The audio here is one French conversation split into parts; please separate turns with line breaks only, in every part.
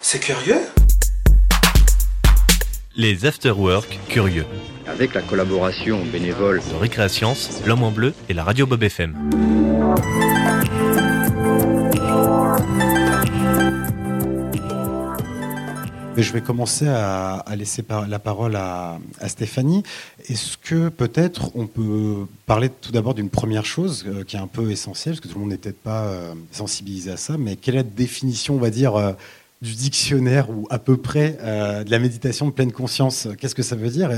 C'est curieux
Les Afterwork Curieux.
Avec la collaboration bénévole
De Récréatience, L'Homme en Bleu et la radio Bob FM.
Je vais commencer à, laisser la parole à, à Stéphanie. Est-ce que peut-être on peut parler tout d'abord d'une première chose euh, qui est un peu essentielle, parce que tout le monde n'est peut-être pas euh, sensibilisé à ça, mais quelle est la définition, on va dire, euh, du dictionnaire ou à peu près euh, de la méditation de pleine conscience Qu'est-ce que ça veut dire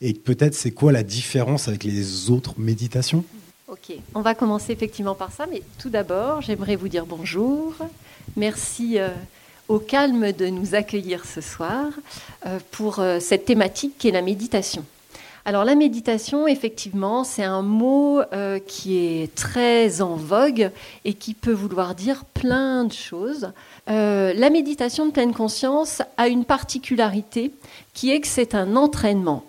Et, peut-être c'est quoi la différence avec les autres méditations?
Ok, on va commencer effectivement par ça, mais tout d'abord, j'aimerais vous dire bonjour. Merci euh, au calme de nous accueillir ce soir euh, pour cette thématique qui est la méditation. Alors la méditation, effectivement, c'est un mot euh, qui est très en vogue et qui peut vouloir dire plein de choses. Euh, la méditation de pleine conscience a une particularité qui est que c'est un entraînement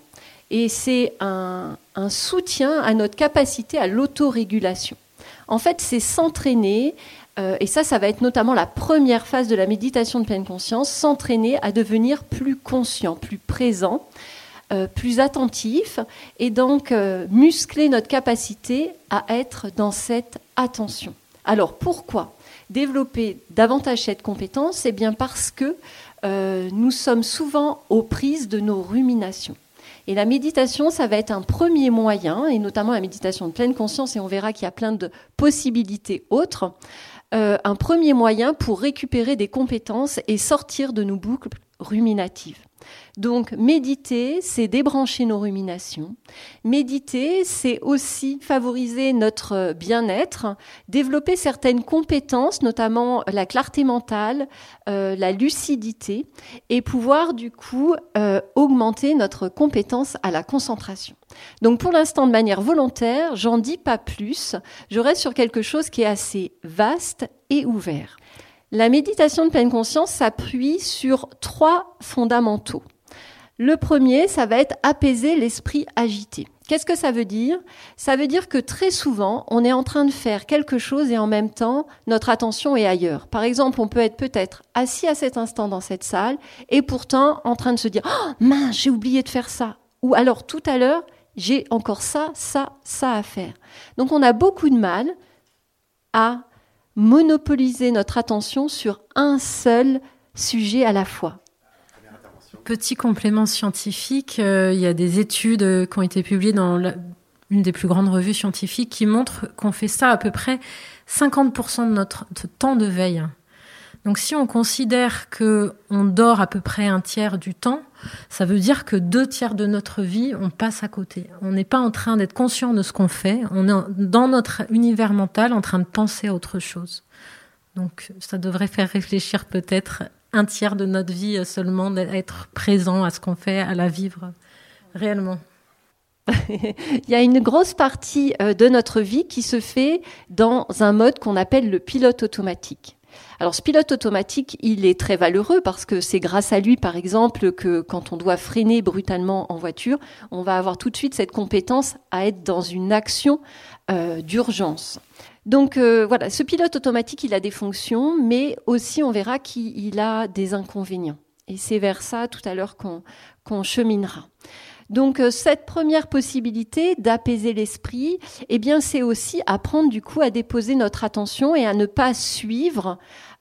et c'est un, un soutien à notre capacité à l'autorégulation. En fait, c'est s'entraîner, euh, et ça, ça va être notamment la première phase de la méditation de pleine conscience, s'entraîner à devenir plus conscient, plus présent, euh, plus attentif, et donc euh, muscler notre capacité à être dans cette attention. Alors pourquoi développer davantage cette compétence? Eh bien parce que euh, nous sommes souvent aux prises de nos ruminations. Et la méditation, ça va être un premier moyen, et notamment la méditation de pleine conscience, et on verra qu'il y a plein de possibilités autres, un premier moyen pour récupérer des compétences et sortir de nos boucles ruminatives. Donc méditer, c'est débrancher nos ruminations. Méditer, c'est aussi favoriser notre bien-être, développer certaines compétences, notamment la clarté mentale, euh, la lucidité, et pouvoir du coup euh, augmenter notre compétence à la concentration. Donc pour l'instant, de manière volontaire, j'en dis pas plus. Je reste sur quelque chose qui est assez vaste et ouvert. La méditation de pleine conscience s'appuie sur trois fondamentaux. Le premier, ça va être apaiser l'esprit agité. Qu'est-ce que ça veut dire? Ça veut dire que très souvent, on est en train de faire quelque chose et en même temps, notre attention est ailleurs. Par exemple, on peut être peut-être assis à cet instant dans cette salle et pourtant en train de se dire oh, mince, j'ai oublié de faire ça. Ou alors tout à l'heure, j'ai encore ça, ça, ça à faire. Donc on a beaucoup de mal à monopoliser notre attention sur un seul sujet à la fois.
Petit complément scientifique, euh, il y a des études euh, qui ont été publiées dans la- une des plus grandes revues scientifiques qui montrent qu'on fait ça à peu près 50% de notre temps de veille. Donc si on considère que on dort à peu près un tiers du temps, ça veut dire que deux tiers de notre vie, on passe à côté. On n'est pas en train d'être conscient de ce qu'on fait, on est dans notre univers mental en train de penser à autre chose. Donc ça devrait faire réfléchir peut-être un tiers de notre vie seulement d'être présent à ce qu'on fait, à la vivre réellement.
Il y a une grosse partie euh, de notre vie qui se fait dans un mode qu'on appelle le pilote automatique. Alors ce pilote automatique, il est très valeureux parce que c'est grâce à lui, par exemple, que quand on doit freiner brutalement en voiture, on va avoir tout de suite cette compétence à être dans une action euh, d'urgence. Donc euh, voilà, ce pilote automatique, il a des fonctions, mais aussi on verra qu'il a des inconvénients. Et c'est vers ça tout à l'heure qu'on cheminera. Donc euh, cette première possibilité d'apaiser l'esprit, eh bien c'est aussi apprendre du coup à déposer notre attention et à ne pas suivre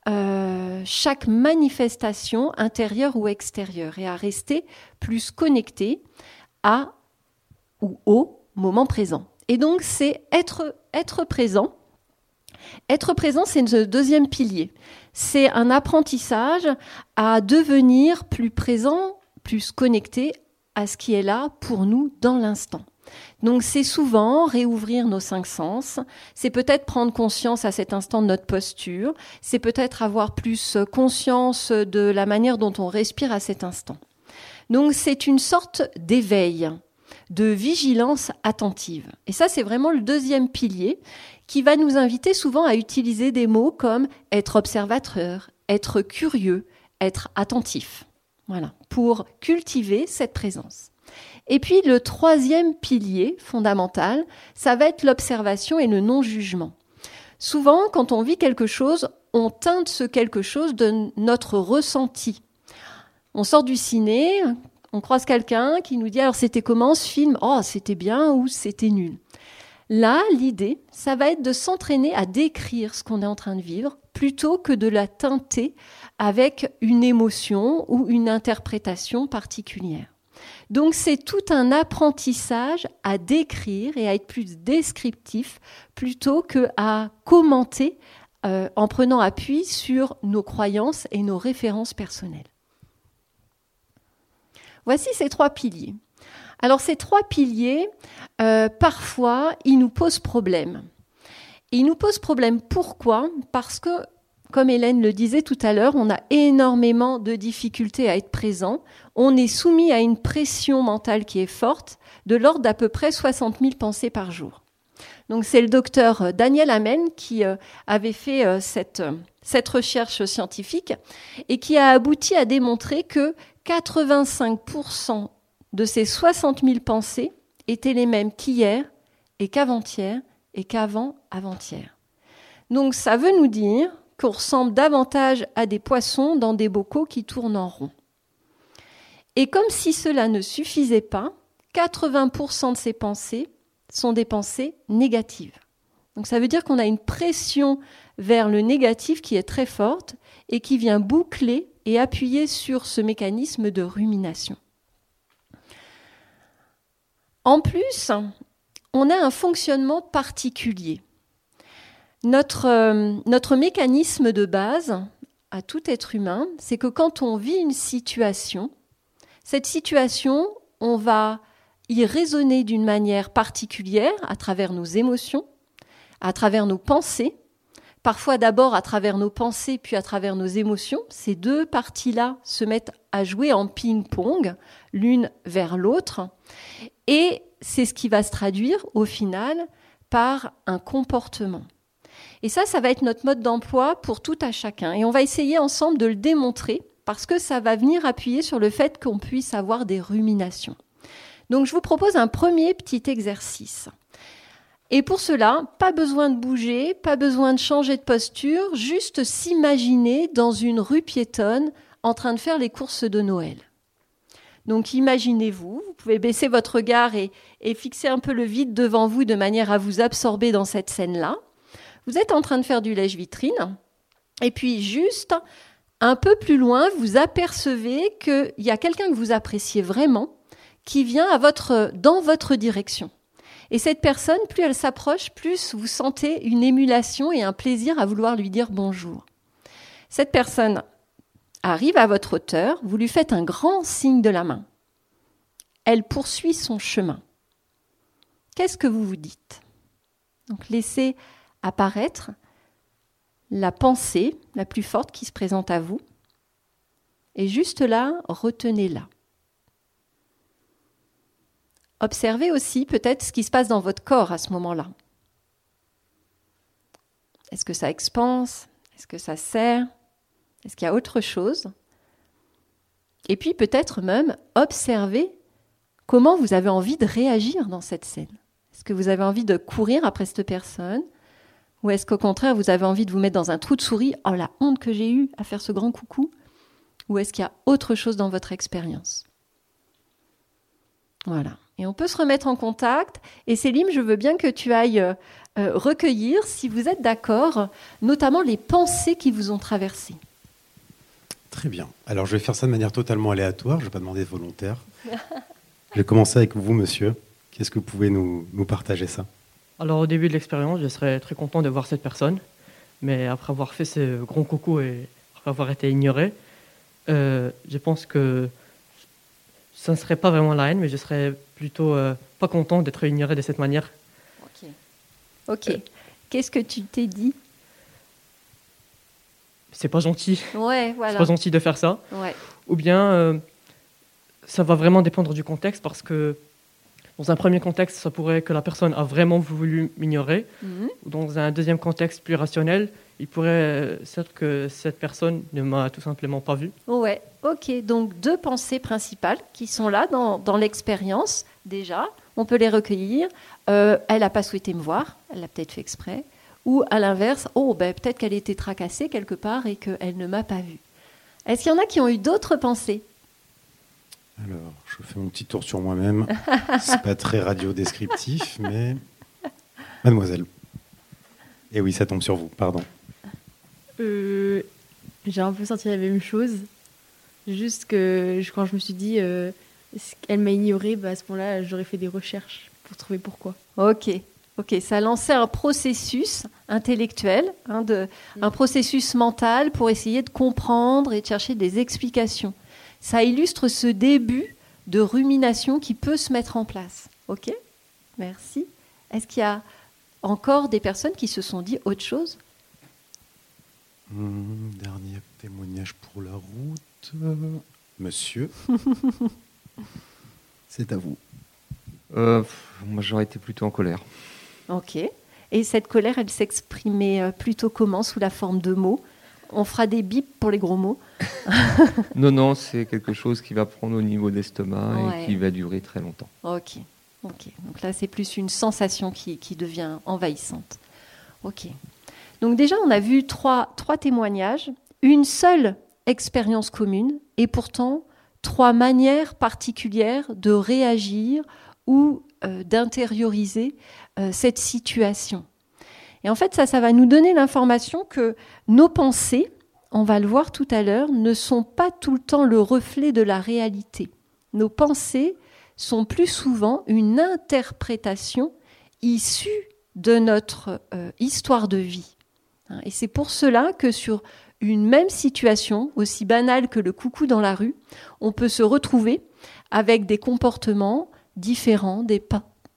euh, chaque manifestation intérieure ou extérieure et à rester plus connecté à ou au moment présent. Et donc c'est être être présent. Être présent, c'est le deuxième pilier. C'est un apprentissage à devenir plus présent, plus connecté à ce qui est là pour nous dans l'instant. Donc c'est souvent réouvrir nos cinq sens, c'est peut-être prendre conscience à cet instant de notre posture, c'est peut-être avoir plus conscience de la manière dont on respire à cet instant. Donc c'est une sorte d'éveil, de vigilance attentive. Et ça c'est vraiment le deuxième pilier qui va nous inviter souvent à utiliser des mots comme être observateur, être curieux, être attentif. Voilà, pour cultiver cette présence. Et puis le troisième pilier fondamental, ça va être l'observation et le non-jugement. Souvent, quand on vit quelque chose, on teinte ce quelque chose de notre ressenti. On sort du ciné, on croise quelqu'un qui nous dit alors c'était comment ce film? Oh, c'était bien ou c'était nul? Là, l'idée, ça va être de s'entraîner à décrire ce qu'on est en train de vivre plutôt que de la teinter avec une émotion ou une interprétation particulière. Donc c'est tout un apprentissage à décrire et à être plus descriptif plutôt que à commenter euh, en prenant appui sur nos croyances et nos références personnelles. Voici ces trois piliers. Alors ces trois piliers, euh, parfois, ils nous posent problème. ils nous posent problème pourquoi? Parce que comme Hélène le disait tout à l'heure, on a énormément de difficultés à être présent. On est soumis à une pression mentale qui est forte, de l'ordre d'à peu près 60 000 pensées par jour. Donc c'est le docteur euh, Daniel Amen qui euh, avait fait euh, cette, cette recherche scientifique et qui a abouti à démontrer que 85% de ces 60 000 pensées étaient les mêmes qu'hier et qu'avant-hier et qu'avant-avant-hier. Donc ça veut nous dire qu'on ressemble davantage à des poissons dans des bocaux qui tournent en rond. Et comme si cela ne suffisait pas, 80% de ces pensées sont des pensées négatives. Donc ça veut dire qu'on a une pression vers le négatif qui est très forte et qui vient boucler et appuyer sur ce mécanisme de rumination. En plus, on a un fonctionnement particulier. Notre, euh, notre mécanisme de base à tout être humain, c'est que quand on vit une situation, cette situation, on va y raisonner d'une manière particulière à travers nos émotions, à travers nos pensées, parfois d'abord à travers nos pensées puis à travers nos émotions. Ces deux parties-là se mettent à jouer en ping-pong, l'une vers l'autre, et c'est ce qui va se traduire au final par un comportement. Et ça, ça va être notre mode d'emploi pour tout à chacun. Et on va essayer ensemble de le démontrer parce que ça va venir appuyer sur le fait qu'on puisse avoir des ruminations. Donc je vous propose un premier petit exercice. Et pour cela, pas besoin de bouger, pas besoin de changer de posture, juste s'imaginer dans une rue piétonne en train de faire les courses de Noël. Donc imaginez-vous, vous pouvez baisser votre regard et, fixer un peu le vide devant vous de manière à vous absorber dans cette scène-là. Vous êtes en train de faire du lèche-vitrine, et puis juste un peu plus loin, vous apercevez qu'il y a quelqu'un que vous appréciez vraiment qui vient dans votre direction. Et cette personne, plus elle s'approche, plus vous sentez une émulation et un plaisir à vouloir lui dire bonjour. Cette personne arrive à votre hauteur, vous lui faites un grand signe de la main. Elle poursuit son chemin. Qu'est-ce que vous vous dites? Donc laissez apparaître la pensée la plus forte qui se présente à vous. Et juste là, retenez-la. Observez aussi peut-être ce qui se passe dans votre corps à ce moment-là. Est-ce que ça expanse? Est-ce que ça serre? Est-ce qu'il y a autre chose? Et puis peut-être même observez comment vous avez envie de réagir dans cette scène. Est-ce que vous avez envie de courir après cette personne? Ou est-ce qu'au contraire, vous avez envie de vous mettre dans un trou de souris Oh, la honte que j'ai eue à faire ce grand coucou Ou est-ce qu'il y a autre chose dans votre expérience? Voilà. Et on peut se remettre en contact. Et Céline, je veux bien que tu ailles euh, euh, recueillir, si vous êtes d'accord, notamment les pensées qui vous ont traversé.
Très bien. Alors je vais faire ça de manière totalement aléatoire. Je ne vais pas demander de volontaire. je vais commencer avec vous, monsieur. Qu'est-ce que vous pouvez nous, nous partager ça?
Alors au début de l'expérience, je serais très content de voir cette personne, mais après avoir fait ce grand coucou et après avoir été ignoré, euh, je pense que ça ne serait pas vraiment la haine, mais je serais plutôt euh, pas content d'être ignoré de cette manière.
Ok. Ok. Qu'est-ce que tu t'es dit?
C'est pas gentil.
Ouais, voilà.
C'est pas gentil de faire ça.
Ouais.
Ou bien, euh, ça va vraiment dépendre du contexte parce que dans un premier contexte, ça pourrait que la personne a vraiment voulu m'ignorer.
Mhm.
Dans un deuxième contexte plus rationnel, il pourrait euh, être que cette personne ne m'a tout simplement pas vu.
Ouais, ok. Donc deux pensées principales qui sont là dans, dans l'expérience déjà. On peut les recueillir. Euh, elle n'a pas souhaité me voir, elle l'a peut-être fait exprès. Ou à l'inverse, oh, ben, peut-être qu'elle était tracassée quelque part et qu'elle ne m'a pas vue. Est-ce qu'il y en a qui ont eu d'autres pensées?
Alors, je fais mon petit tour sur moi-même. C'est pas très radio-descriptif, mais. Mademoiselle. Et oui, ça tombe sur vous, pardon.
Euh, j'ai un peu senti la même chose. Juste que je- quand je me suis dit, euh, est-ce qu'elle m'a ignorée, bah, à ce moment-là, j'aurais fait des recherches pour trouver pourquoi.
Ok, ok. Ça a lancé un processus intellectuel, hein, de, un processus mental pour essayer de comprendre et de chercher des explications. Ça illustre ce début de rumination qui peut se mettre en place. Ok Merci. Est-ce qu'il y a encore des personnes qui se sont dit autre chose
Hum, dernier témoignage pour la route. Monsieur. C'est à vous.
Euh, moi, j'aurais été plutôt en colère.
Ok. Et cette colère, elle s'exprimait euh, plutôt comment Sous la forme de mots On fera des bips pour les gros mots.
Non, non, c'est quelque chose qui va prendre au niveau de l'estomac
Ouais.
et qui va durer très longtemps.
Ok, ok. Donc là, c'est plus une sensation qui, qui devient envahissante. Ok. Donc déjà, on a vu trois, trois témoignages, une seule expérience commune, et pourtant trois manières particulières de réagir ou euh, d'intérioriser euh, cette situation. Et en fait, ça, va nous donner l'information que nos pensées, on va le voir tout à l'heure, ne sont pas tout le temps le reflet de la réalité. Nos pensées sont plus souvent une interprétation issue de notre euh, histoire de vie. Hein, Et c'est pour cela que sur une même situation, aussi banale que le coucou dans la rue, on peut se retrouver avec des comportements différents, des,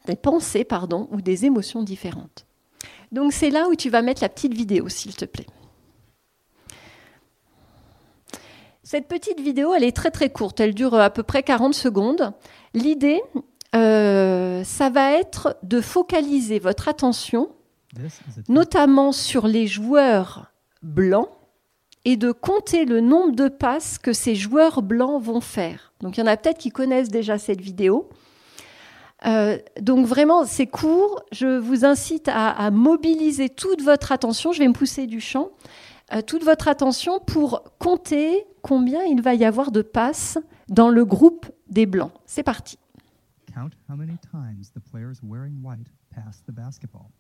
des pensées pardon, ou des émotions différentes. Donc c'est là où tu vas mettre la petite vidéo, s'il te plaît. Cette petite vidéo, elle est très très courte, elle dure à peu près 40 secondes. L'idée, euh, ça va être de focaliser votre attention notamment sur les joueurs blancs et de compter le nombre de passes que ces joueurs blancs vont faire. Donc il y en a peut-être qui connaissent déjà cette vidéo. Euh, donc vraiment, c'est court. Je vous incite à, mobiliser toute votre attention. Je vais me pousser du champ. Euh, toute votre attention pour compter combien il va y avoir de passes dans le groupe des blancs. C'est parti.
Count how many times the players wearing white pass the basketball.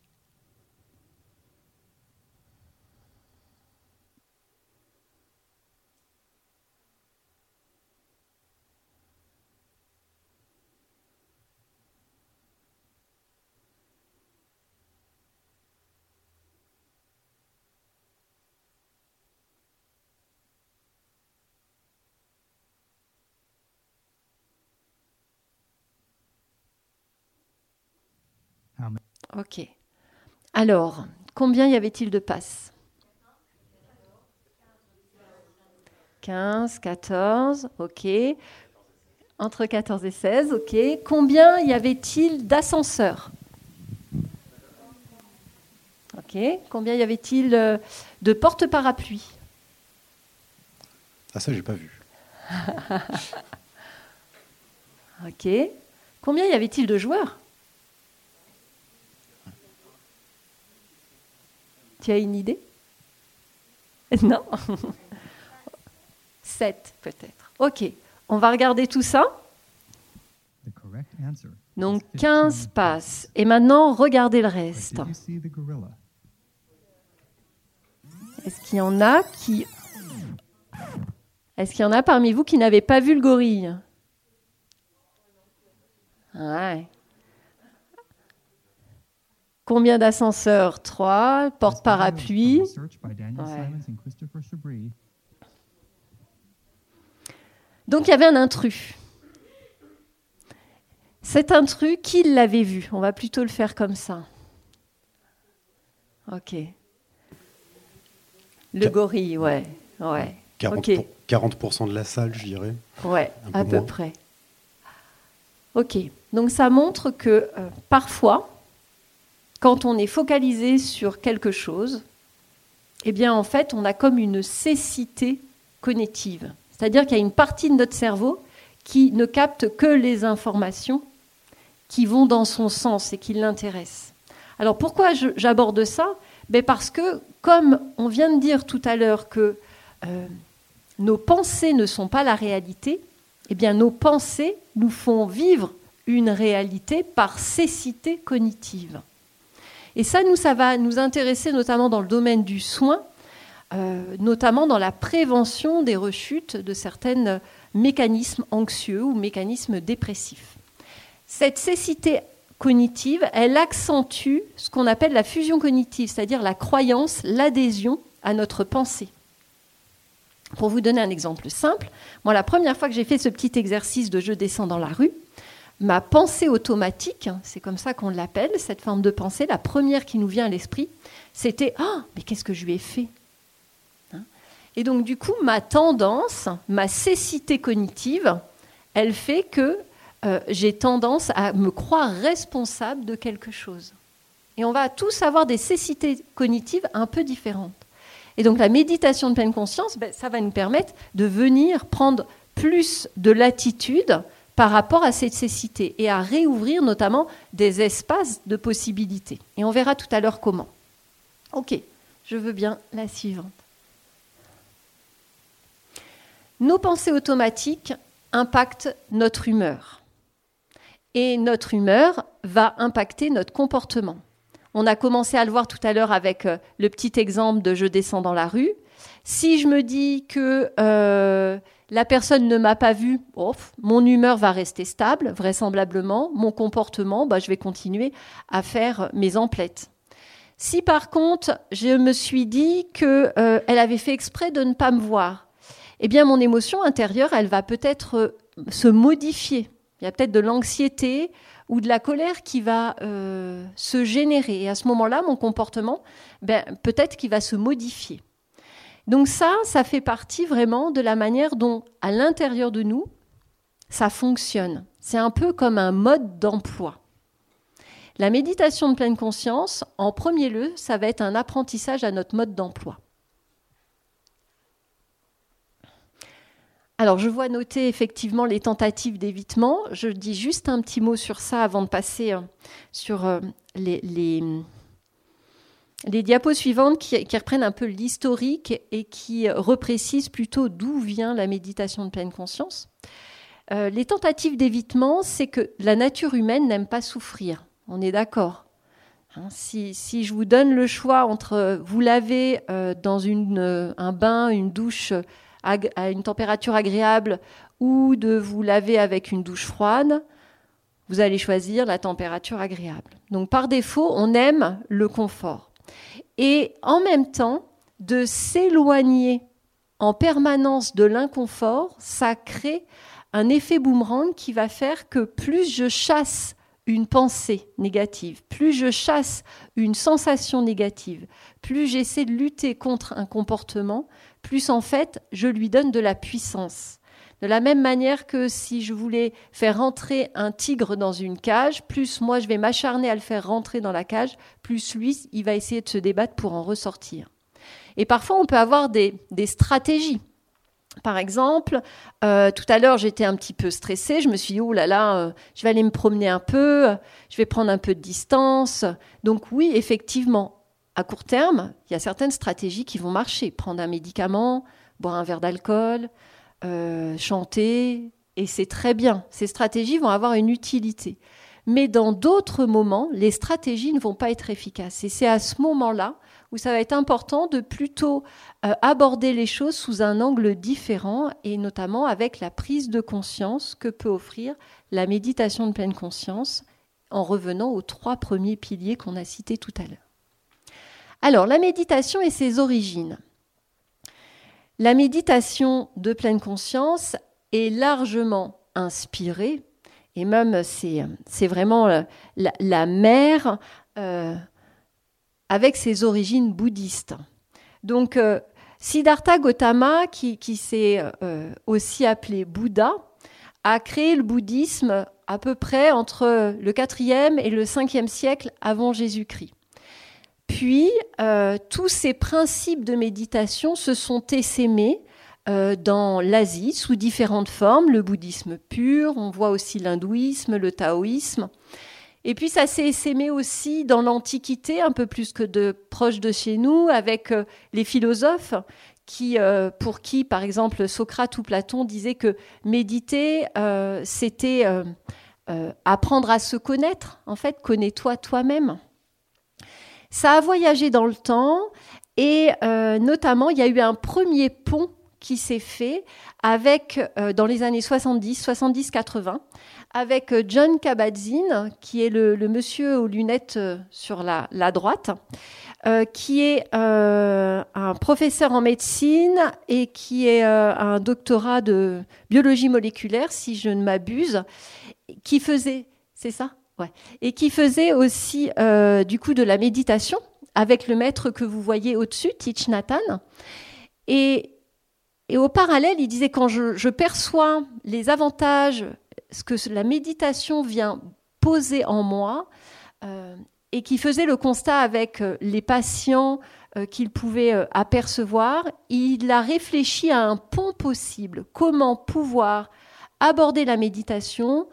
Ok. Alors, combien y avait-il de passes? 15, 14, ok. Entre 14 et 16, ok. Combien y avait-il d'ascenseurs? Ok. Combien y avait-il euh, de porte-parapluies?
Ah, ça, j'ai pas vu.
Ok. Combien y avait-il de joueurs? Tu as une idée? Non? 7 peut-être. Ok. On va regarder tout ça. Donc 15 passes. Et maintenant, regardez le reste. Est-ce qu'il y en a qui... Est-ce qu'il y en a parmi vous qui n'avaient pas vu le gorille? Ouais. Combien d'ascenseurs? 3. Porte-parapluie. Ouais. Donc il y avait un intrus. C'est un truc, qui l'avait vu? On va plutôt le faire comme ça. Ok. Le gorille, ouais. ouais.
40%,
Ok.
40% de la salle, je dirais.
Ouais,
peu
à peu
moins.
près. Ok, donc ça montre que euh, parfois, quand on est focalisé sur quelque chose, eh bien en fait, on a comme une cécité cognitive. C'est-à-dire qu'il y a une partie de notre cerveau qui ne capte que les informations qui vont dans son sens et qui l'intéressent. Alors pourquoi j'aborde ça? Ben Parce que, comme on vient de dire tout à l'heure que euh, nos pensées ne sont pas la réalité, eh bien nos pensées nous font vivre une réalité par cécité cognitive. Et ça, nous, ça va nous intéresser notamment dans le domaine du soin, euh, notamment dans la prévention des rechutes de certains mécanismes anxieux ou mécanismes dépressifs. Cette cécité cognitive, elle accentue ce qu'on appelle la fusion cognitive, c'est-à-dire la croyance, l'adhésion à notre pensée. Pour vous donner un exemple simple, moi, la première fois que j'ai fait ce petit exercice de je descends dans la rue, ma pensée automatique, hein, c'est comme ça qu'on l'appelle, cette forme de pensée, la première qui nous vient à l'esprit, c'était Ah, mais qu'est-ce que je lui ai fait? Hein Et donc, du coup, ma tendance, ma cécité cognitive, elle fait que euh, j'ai tendance à me croire responsable de quelque chose. Et on va tous avoir des cécités cognitives un peu différentes. Et donc la méditation de pleine conscience, ben, ça va nous permettre de venir prendre plus de latitude par rapport à cette cécité et à réouvrir notamment des espaces de possibilités. Et on verra tout à l'heure comment. Ok, je veux bien la suivante. Nos pensées automatiques impactent notre humeur. Et notre humeur va impacter notre comportement. On a commencé à le voir tout à l'heure avec euh, le petit exemple de je descends dans la rue. Si je me dis que euh, la personne ne m'a pas vu, oh, mon humeur va rester stable, vraisemblablement. Mon comportement, bah, je vais continuer à faire mes emplettes. Si par contre, je me suis dit qu'elle avait fait exprès de ne pas me voir, eh bien, mon émotion intérieure, elle va peut-être euh, se modifier. Il y a peut-être de l'anxiété ou de la colère qui va euh, se générer. Et à ce moment-là, mon comportement, ben, peut-être qu'il va se modifier. Donc ça, ça fait partie vraiment de la manière dont, à l'intérieur de nous, ça fonctionne. C'est un peu comme un mode d'emploi. La méditation de pleine conscience, en premier lieu, ça va être un apprentissage à notre mode d'emploi. Alors, je vois noter effectivement les tentatives d'évitement. Je dis juste un petit mot sur ça avant de passer euh, sur euh, les, les, les diapos suivantes qui, reprennent un peu l'historique et qui reprécisent plutôt d'où vient la méditation de pleine conscience. Euh, les tentatives d'évitement, c'est que la nature humaine n'aime pas souffrir. On est d'accord. Hein, si, je vous donne le choix entre vous laver euh, dans euh, un bain, une douche à une température agréable ou de vous laver avec une douche froide, vous allez choisir la température agréable. Donc par défaut, on aime le confort. Et en même temps, de s'éloigner en permanence de l'inconfort, ça crée un effet boomerang qui va faire que plus je chasse une pensée négative, plus je chasse une sensation négative, plus j'essaie de lutter contre un comportement, plus en fait je lui donne de la puissance. De la même manière que si je voulais faire rentrer un tigre dans une cage, plus moi je vais m'acharner à le faire rentrer dans la cage, plus lui il va essayer de se débattre pour en ressortir. Et parfois on peut avoir des, des stratégies. Par exemple, euh, tout à l'heure, j'étais un petit peu stressée. Je me suis dit, oh là là, euh, je vais aller me promener un peu, je vais prendre un peu de distance. Donc oui, effectivement, à court terme, il y a certaines stratégies qui vont marcher. Prendre un médicament, boire un verre d'alcool, euh, chanter, et c'est très bien. Ces stratégies vont avoir une utilité. Mais dans d'autres moments, les stratégies ne vont pas être efficaces. Et c'est à ce moment-là où ça va être important de plutôt euh, aborder les choses sous un angle différent et notamment avec la prise de conscience que peut offrir la méditation de pleine conscience en revenant aux trois premiers piliers qu'on a cités tout à l'heure. Alors, la méditation et ses origines. La méditation de pleine conscience est largement inspirée Et même, c'est, vraiment la, la, mère euh, avec ses origines bouddhistes. Donc, euh, Siddhartha Gautama, qui, s'est euh, aussi appelé Bouddha, a créé le bouddhisme à peu près entre le 4e et le 5e siècle avant Jésus-Christ. Puis, euh, tous ces principes de méditation se sont essaimés euh, dans l'Asie sous différentes formes, le bouddhisme pur, on voit aussi l'hindouisme, le taoïsme. Et puis ça s'est essaimé aussi dans l'Antiquité, un peu plus que de proche de chez nous, avec euh, les philosophes qui, pour qui, par exemple, Socrate ou Platon disaient que méditer, c'était apprendre à se connaître. En fait, connais-toi toi-même. Ça a voyagé dans le temps et euh, notamment, il y a eu un premier pont qui s'est fait avec, euh, dans les années 70, 70-80, avec euh, John Kabat-Zinn, qui est le, monsieur aux lunettes sur la, droite, qui est un professeur en médecine et qui est un doctorat de biologie moléculaire, si je ne m'abuse, qui faisait, c'est ça? Et qui faisait aussi euh, du coup de la méditation avec le maître que vous voyez au-dessus, Thich Nhat Hanh. Et, et au parallèle, il disait quand je, perçois les avantages, ce que la méditation vient poser en moi, euh, et qui faisait le constat avec euh, les patients qu'il pouvait apercevoir, il a réfléchi à un pont possible, comment pouvoir aborder la méditation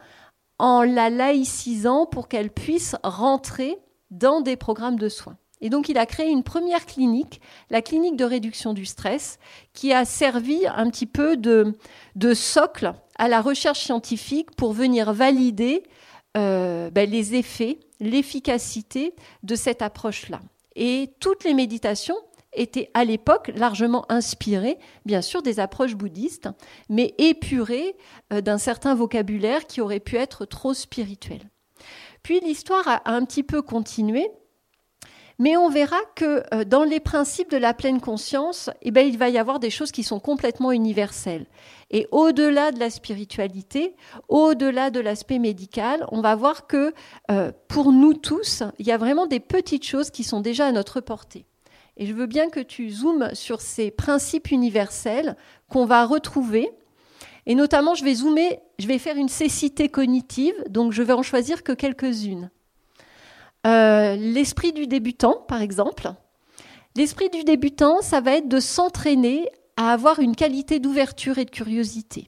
en la laïcisant pour qu'elle puisse rentrer dans des programmes de soins. Et donc il a créé une première clinique, la clinique de réduction du stress, qui a servi un petit peu de, socle à la recherche scientifique pour venir valider euh, ben, les effets, l'efficacité de cette approche-là. Et toutes les méditations étaient à l'époque largement inspirées, bien sûr, des approches bouddhistes, mais épurées euh, d'un certain vocabulaire qui aurait pu être trop spirituel. Puis l'histoire a, un petit peu continué, mais on verra que euh, dans les principes de la pleine conscience, eh ben, il va y avoir des choses qui sont complètement universelles. Et au-delà de la spiritualité, au-delà de l'aspect médical, on va voir que euh, pour nous tous, il y a vraiment des petites choses qui sont déjà à notre portée. Et je veux bien que tu zoomes sur ces principes universels qu'on va retrouver. Et notamment, je vais zoomer, je vais faire une cécité cognitive, donc je vais en choisir que quelques-unes. Euh, l'esprit du débutant, par exemple. L'esprit du débutant, ça va être de s'entraîner à avoir une qualité d'ouverture et de curiosité.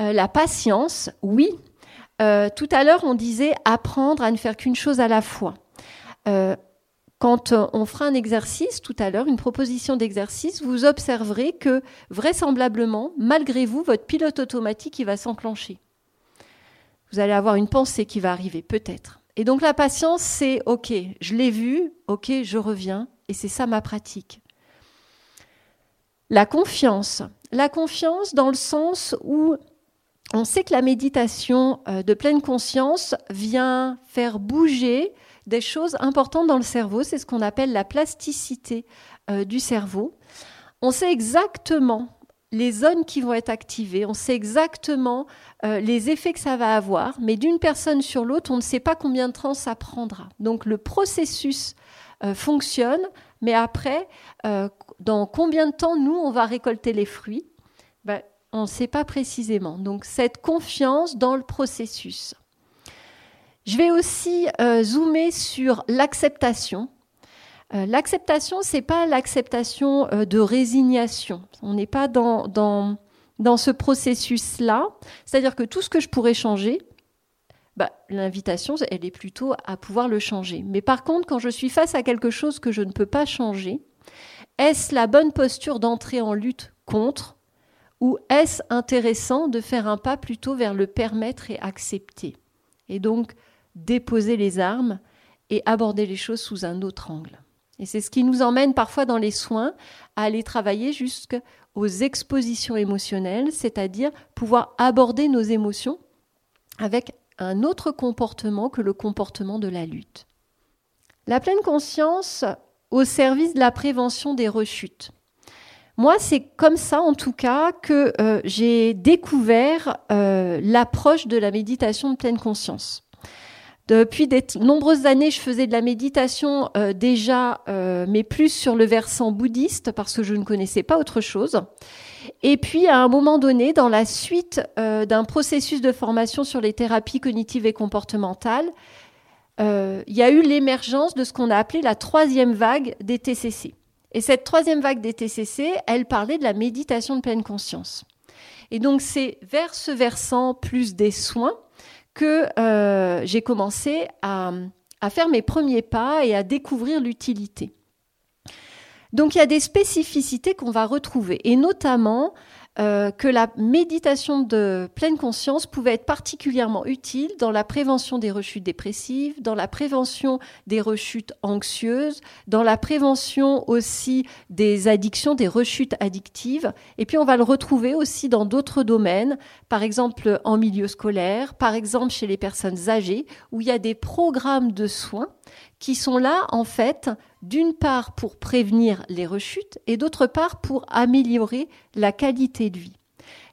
Euh, la patience, oui. Euh, tout à l'heure, on disait apprendre à ne faire qu'une chose à la fois. Euh, quand on fera un exercice tout à l'heure, une proposition d'exercice, vous observerez que vraisemblablement, malgré vous, votre pilote automatique va s'enclencher. Vous allez avoir une pensée qui va arriver, peut-être. Et donc la patience, c'est OK, je l'ai vu, OK, je reviens, et c'est ça ma pratique. La confiance. La confiance dans le sens où on sait que la méditation euh, de pleine conscience vient faire bouger des choses importantes dans le cerveau. C'est ce qu'on appelle la plasticité euh, du cerveau. On sait exactement les zones qui vont être activées, on sait exactement euh, les effets que ça va avoir, mais d'une personne sur l'autre, on ne sait pas combien de temps ça prendra. Donc le processus euh, fonctionne, mais après, dans combien de temps nous, on va récolter les fruits? Ben, On ne sait pas précisément. Donc cette confiance dans le processus. Je vais aussi euh, zoomer sur l'acceptation. Euh, l'acceptation, c'est pas l'acceptation euh, de résignation. On n'est pas dans, dans, dans ce processus-là. C'est-à-dire que tout ce que je pourrais changer, bah, l'invitation, elle est plutôt à pouvoir le changer. Mais par contre, quand je suis face à quelque chose que je ne peux pas changer, est-ce la bonne posture d'entrer en lutte contre ou est-ce intéressant de faire un pas plutôt vers le permettre et accepter? Et donc déposer les armes et aborder les choses sous un autre angle. Et c'est ce qui nous emmène parfois dans les soins à aller travailler jusqu'aux expositions émotionnelles, c'est-à-dire pouvoir aborder nos émotions avec un autre comportement que le comportement de la lutte. La pleine conscience au service de la prévention des rechutes. Moi, c'est comme ça, en tout cas, que euh, j'ai découvert euh, l'approche de la méditation de pleine conscience. Depuis de nombreuses années, je faisais de la méditation euh, déjà, mais plus sur le versant bouddhiste, parce que je ne connaissais pas autre chose. Et puis, à un moment donné, dans la suite d'un processus de formation sur les thérapies cognitives et comportementales, il y a eu l'émergence de ce qu'on a appelé la troisième vague des TCC. Et cette troisième vague des TCC, elle parlait de la méditation de pleine conscience. Et donc c'est vers ce versant plus des soins que euh, j'ai commencé à, à faire mes premiers pas et à découvrir l'utilité. Donc il y a des spécificités qu'on va retrouver, et notamment euh, que la méditation de pleine conscience pouvait être particulièrement utile dans la prévention des rechutes dépressives, dans la prévention des rechutes anxieuses, dans la prévention aussi des addictions, des rechutes addictives. Et puis on va le retrouver aussi dans d'autres domaines, par exemple en milieu scolaire, par exemple chez les personnes âgées, où il y a des programmes de soins qui sont là en fait d'une part pour prévenir les rechutes et d'autre part pour améliorer la qualité de vie.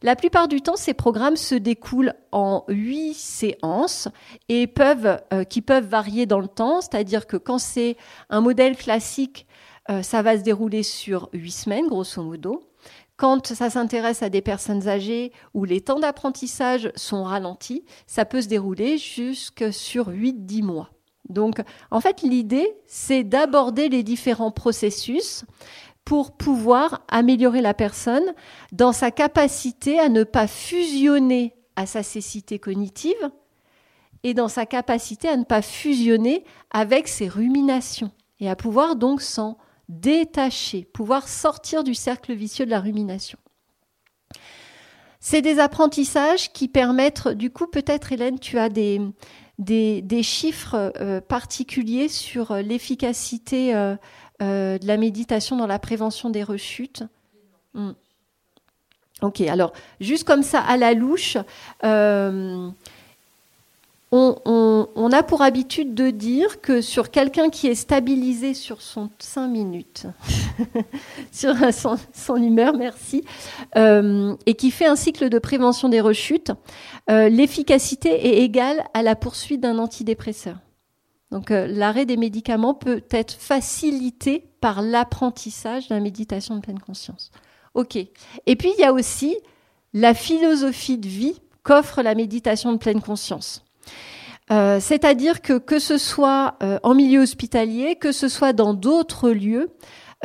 La plupart du temps, ces programmes se découlent en huit séances et peuvent, euh, qui peuvent varier dans le temps, c'est-à-dire que quand c'est un modèle classique, euh, ça va se dérouler sur huit semaines, grosso modo. Quand ça s'intéresse à des personnes âgées où les temps d'apprentissage sont ralentis, ça peut se dérouler jusque sur 8-10 mois. Donc, en fait, l'idée, c'est d'aborder les différents processus pour pouvoir améliorer la personne dans sa capacité à ne pas fusionner à sa cécité cognitive et dans sa capacité à ne pas fusionner avec ses ruminations et à pouvoir donc s'en détacher, pouvoir sortir du cercle vicieux de la rumination. C'est des apprentissages qui permettent, du coup, peut-être Hélène, tu as des, des, chiffres euh, particuliers sur euh, l'efficacité euh, de la méditation dans la prévention des rechutes hmm. Ok, alors juste comme ça à la louche, on, a pour habitude de dire que sur quelqu'un qui est stabilisé sur son 5 minutes, sur son, humeur, merci, euh, et qui fait un cycle de prévention des rechutes, euh, l'efficacité est égale à la poursuite d'un antidépresseur. Donc euh, l'arrêt des médicaments peut être facilité par l'apprentissage de la méditation de pleine conscience. Ok. Et puis il y a aussi la philosophie de vie qu'offre la méditation de pleine conscience. Euh, c'est-à-dire que que ce soit euh, en milieu hospitalier, que ce soit dans d'autres lieux,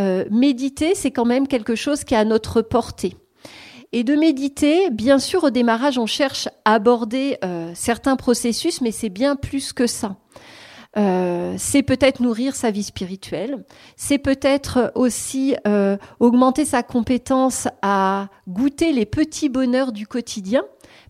euh, méditer, c'est quand même quelque chose qui est à notre portée. Et de méditer, bien sûr, au démarrage, on cherche à aborder certains processus, mais c'est bien plus que ça. c'est peut-être nourrir sa vie spirituelle, c'est peut-être aussi augmenter sa compétence à goûter les petits bonheurs du quotidien,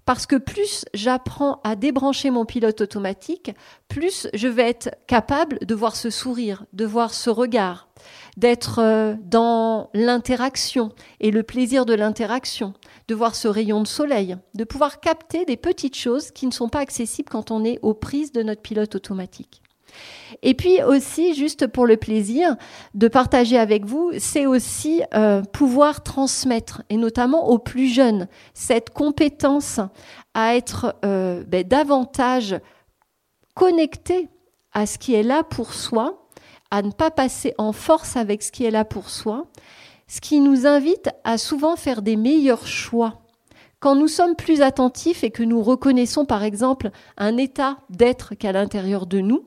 parce que plus j'apprends à débrancher mon pilote automatique, plus je vais être capable de voir ce sourire, de voir ce regard, d'être euh, dans l'interaction et le plaisir de l'interaction, de voir ce rayon de soleil, de pouvoir capter des petites choses qui ne sont pas accessibles quand on est aux prises de notre pilote automatique. Et puis aussi, juste pour le plaisir de partager avec vous, c'est aussi euh, pouvoir transmettre, et notamment aux plus jeunes, cette compétence à être euh, ben, davantage connecté à ce qui est là pour soi, à ne pas passer en force avec ce qui est là pour soi, ce qui nous invite à souvent faire des meilleurs choix. Quand nous sommes plus attentifs et que nous reconnaissons par exemple un état d'être qu'à l'intérieur de nous,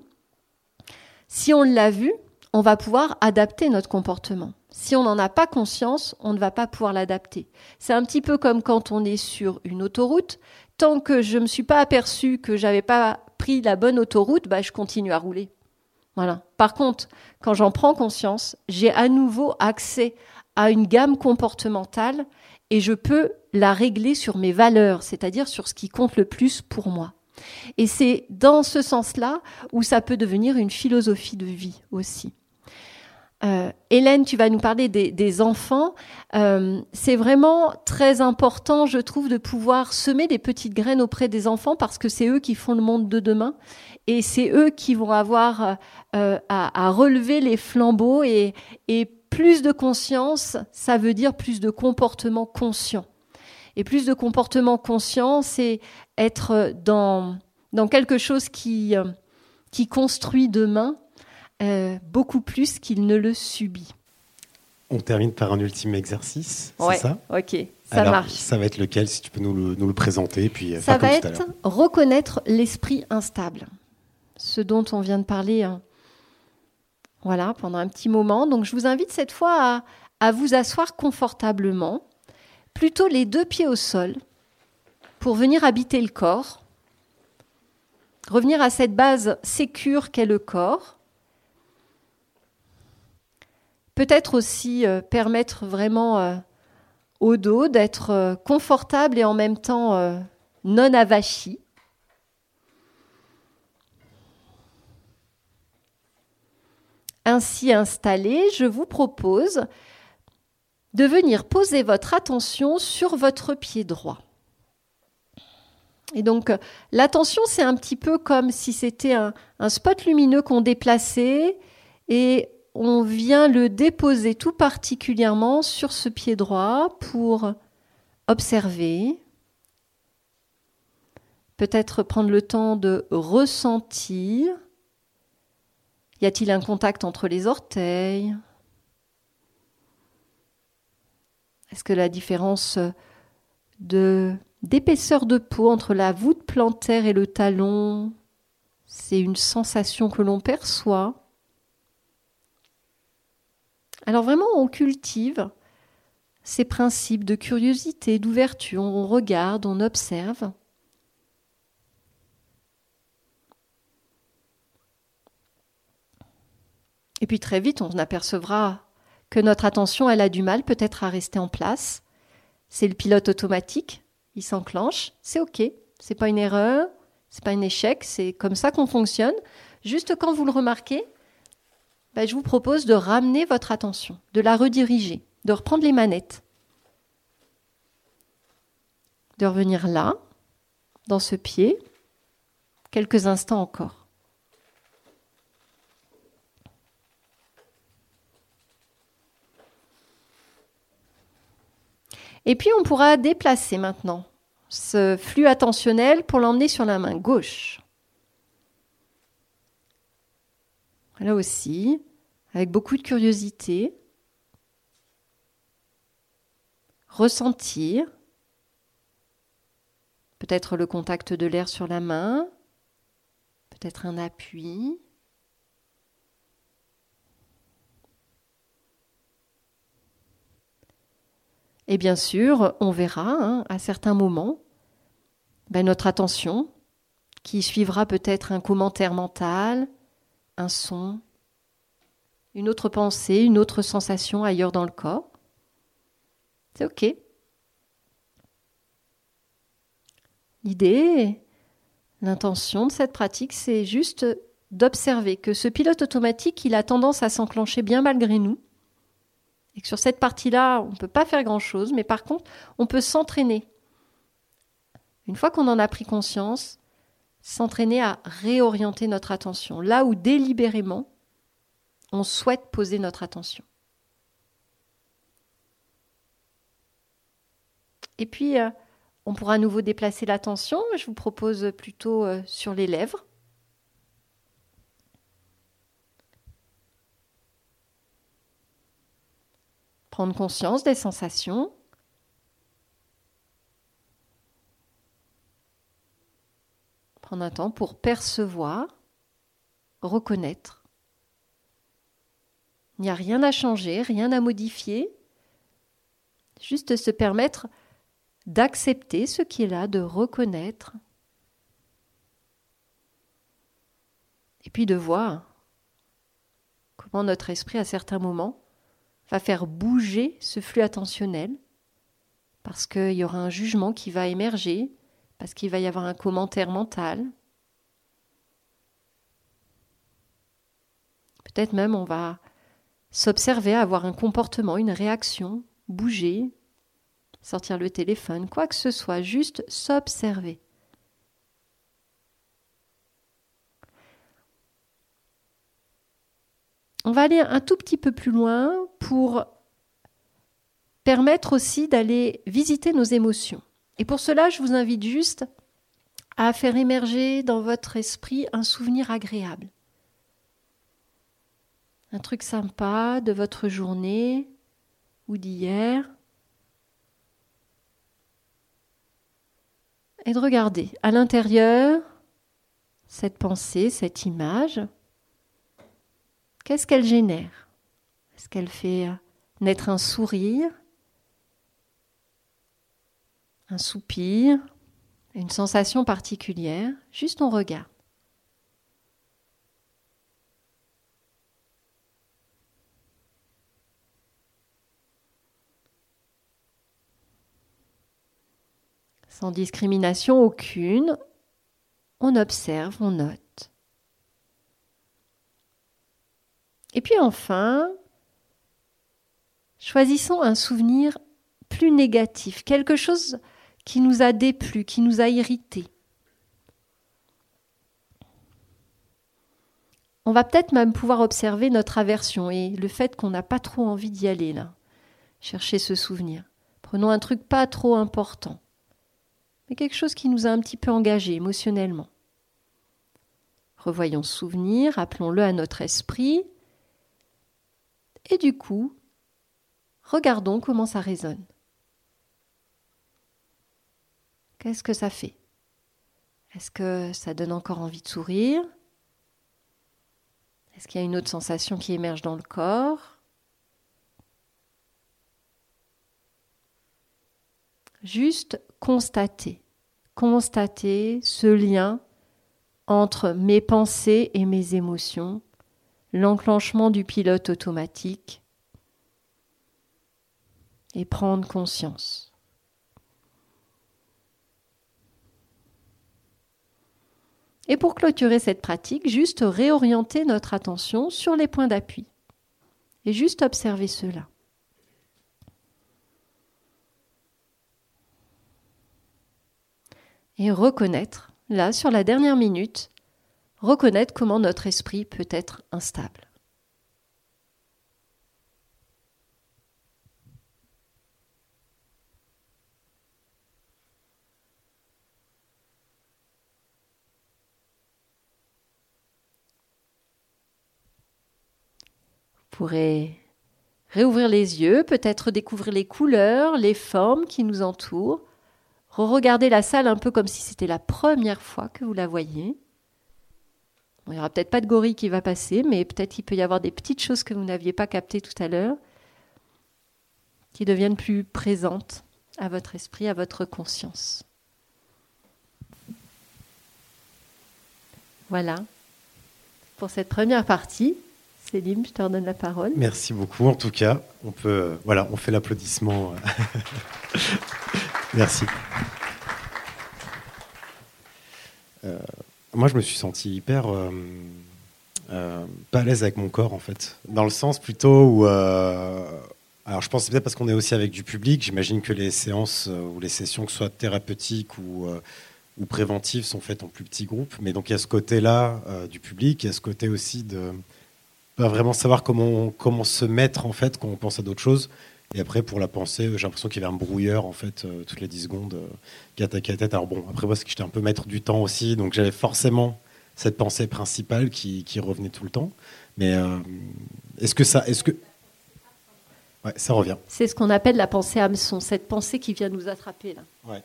si on l'a vu, on va pouvoir adapter notre comportement. Si on n'en a pas conscience, on ne va pas pouvoir l'adapter. C'est un petit peu comme quand on est sur une autoroute. Tant que je ne me suis pas aperçu que j'avais pas pris la bonne autoroute, bah, je continue à rouler. Voilà. Par contre, quand j'en prends conscience, j'ai à nouveau accès à une gamme comportementale et je peux la régler sur mes valeurs, c'est-à-dire sur ce qui compte le plus pour moi. Et c'est dans ce sens-là où ça peut devenir une philosophie de vie aussi. Euh, Hélène, tu vas nous parler des, enfants. Euh, c'est vraiment très important, je trouve, de pouvoir semer des petites graines auprès des enfants parce que c'est eux qui font le monde de demain et c'est eux qui vont avoir euh, à, relever les flambeaux et, et plus de conscience, ça veut dire plus de comportement conscient. Et plus de comportement conscient, c'est être dans, dans quelque chose qui, euh, qui construit demain euh, beaucoup plus qu'il ne le subit.
On termine par un ultime exercice,
Ouais,
c'est ça?
ok, ça
Alors,
marche.
Ça va être lequel, si tu peux nous le, nous le présenter, puis euh,
Ça va être reconnaître l'esprit instable, ce dont on vient de parler hein, voilà, pendant un petit moment. Donc je vous invite cette fois à, à vous asseoir confortablement, plutôt les deux pieds au sol, pour venir habiter le corps, revenir à cette base sécure qu'est le corps. Peut-être aussi euh, permettre vraiment euh, au dos d'être euh, confortable et en même temps non avachi. Ainsi installé, je vous propose de venir poser votre attention sur votre pied droit. Et donc, euh, l'attention, c'est un petit peu comme si c'était un, un spot lumineux qu'on déplaçait et on vient le déposer tout particulièrement sur ce pied droit pour observer, peut-être prendre le temps de ressentir. Y a-t-il un contact entre les orteils? Est-ce que la différence de d'épaisseur de peau entre la voûte plantaire et le talon, c'est une sensation que l'on perçoit? Alors vraiment, on cultive ces principes de curiosité, d'ouverture, on regarde, on observe. Et puis très vite, on apercevra notre attention, elle a du mal peut-être à rester en place. C'est le pilote automatique, il s'enclenche, c'est OK, c'est pas une erreur, c'est pas un échec, c'est comme ça qu'on fonctionne. Juste quand vous le remarquez, ben, je vous propose de ramener votre attention, de la rediriger, de reprendre les manettes, de revenir là, dans ce pied, quelques instants encore. Et puis on pourra déplacer maintenant ce flux attentionnel pour l'emmener sur la main gauche. Là aussi, avec beaucoup de curiosité, ressentir peut-être le contact de l'air sur la main, peut-être un appui. Et bien sûr, on verra hein, à certains moments ben, notre attention qui suivra peut-être un commentaire mental, un son, une autre pensée, une autre sensation ailleurs dans le corps. C'est OK. L'idée, l'intention de cette pratique, c'est juste d'observer que ce pilote automatique, il a tendance à s'enclencher bien malgré nous. Et que sur cette partie-là, on ne peut pas faire grand-chose, mais par contre, on peut s'entraîner. Une fois qu'on en a pris conscience, s'entraîner à réorienter notre attention, là où délibérément, on souhaite poser notre attention. Et puis, euh, on pourra à nouveau déplacer l'attention. Je vous propose plutôt euh, sur les lèvres. Prendre conscience des sensations. Prendre un temps pour percevoir, reconnaître. Il n'y a rien à changer, rien à modifier. Juste se permettre d'accepter ce qui est là, de reconnaître. Et puis de voir comment notre esprit, à certains moments, va faire bouger ce flux attentionnel, parce qu'il y aura un jugement qui va émerger, parce qu'il va y avoir un commentaire mental. Peut-être même on va s'observer, avoir un comportement, une réaction, bouger, sortir le téléphone, quoi que ce soit, juste s'observer. On va aller un tout petit peu plus loin pour permettre aussi d'aller visiter nos émotions. Et pour cela, je vous invite juste à faire émerger dans votre esprit un souvenir agréable. Un truc sympa de votre journée ou d'hier. Et de regarder à l'intérieur cette pensée, cette image. Qu'est-ce qu'elle génère? Est-ce qu'elle fait naître un sourire un soupir, une sensation particulière, juste on regarde. Sans discrimination aucune, on observe, on note. Et puis enfin, choisissons un souvenir plus négatif, quelque chose qui nous a déplu, qui nous a irrités. On va peut-être même pouvoir observer notre aversion et le fait qu'on n'a pas trop envie d'y aller là. Chercher ce souvenir. Prenons un truc pas trop important, mais quelque chose qui nous a un petit peu engagé émotionnellement. Revoyons ce souvenir, appelons-le à notre esprit, et du coup, regardons comment ça résonne. Qu'est-ce que ça fait? Est-ce que ça donne encore envie de sourire? Est-ce qu'il y a une autre sensation qui émerge dans le corps? Juste constater, constater ce lien entre mes pensées et mes émotions, l'enclenchement du pilote automatique et prendre conscience. Et pour clôturer cette pratique, juste réorienter notre attention sur les points d'appui. Et juste observer cela. Et reconnaître, là, sur la dernière minute, reconnaître comment notre esprit peut être instable. pourrez réouvrir les yeux, peut-être découvrir les couleurs, les formes qui nous entourent, re-regarder la salle un peu comme si c'était la première fois que vous la voyez. Il n'y aura peut-être pas de gorille qui va passer, mais peut-être il peut y avoir des petites choses que vous n'aviez pas captées tout à l'heure qui deviennent plus présentes à votre esprit, à votre conscience. Voilà pour cette première partie. Célim, je te redonne la parole.
Merci beaucoup. En tout cas, on peut, voilà, on fait l'applaudissement. Merci. Euh, moi, je me suis senti hyper euh, euh, pas à l'aise avec mon corps, en fait, dans le sens plutôt où. alors, je pense peut-être parce qu'on est aussi avec du public. J'imagine que les séances ou les sessions, que ce soit thérapeutiques ou ou préventives sont faites en plus petits groupes. Mais donc il y a ce côté-là du public, il y a ce côté aussi de pas vraiment savoir comment, comment se mettre en fait quand on pense à d'autres choses. Et après, pour la pensée, j'ai l'impression qu'il y avait un brouilleur en fait euh, toutes les 10 secondes euh, qui attaquait la tête. Alors bon, après moi, c'est que j'étais un peu maître du temps aussi, donc j'avais forcément cette pensée principale qui, qui, revenait tout le temps. Mais euh, est-ce que ça, est-ce que ouais, ça revient
C'est ce qu'on appelle la pensée hameçon, cette pensée qui vient nous attraper là.
Ouais.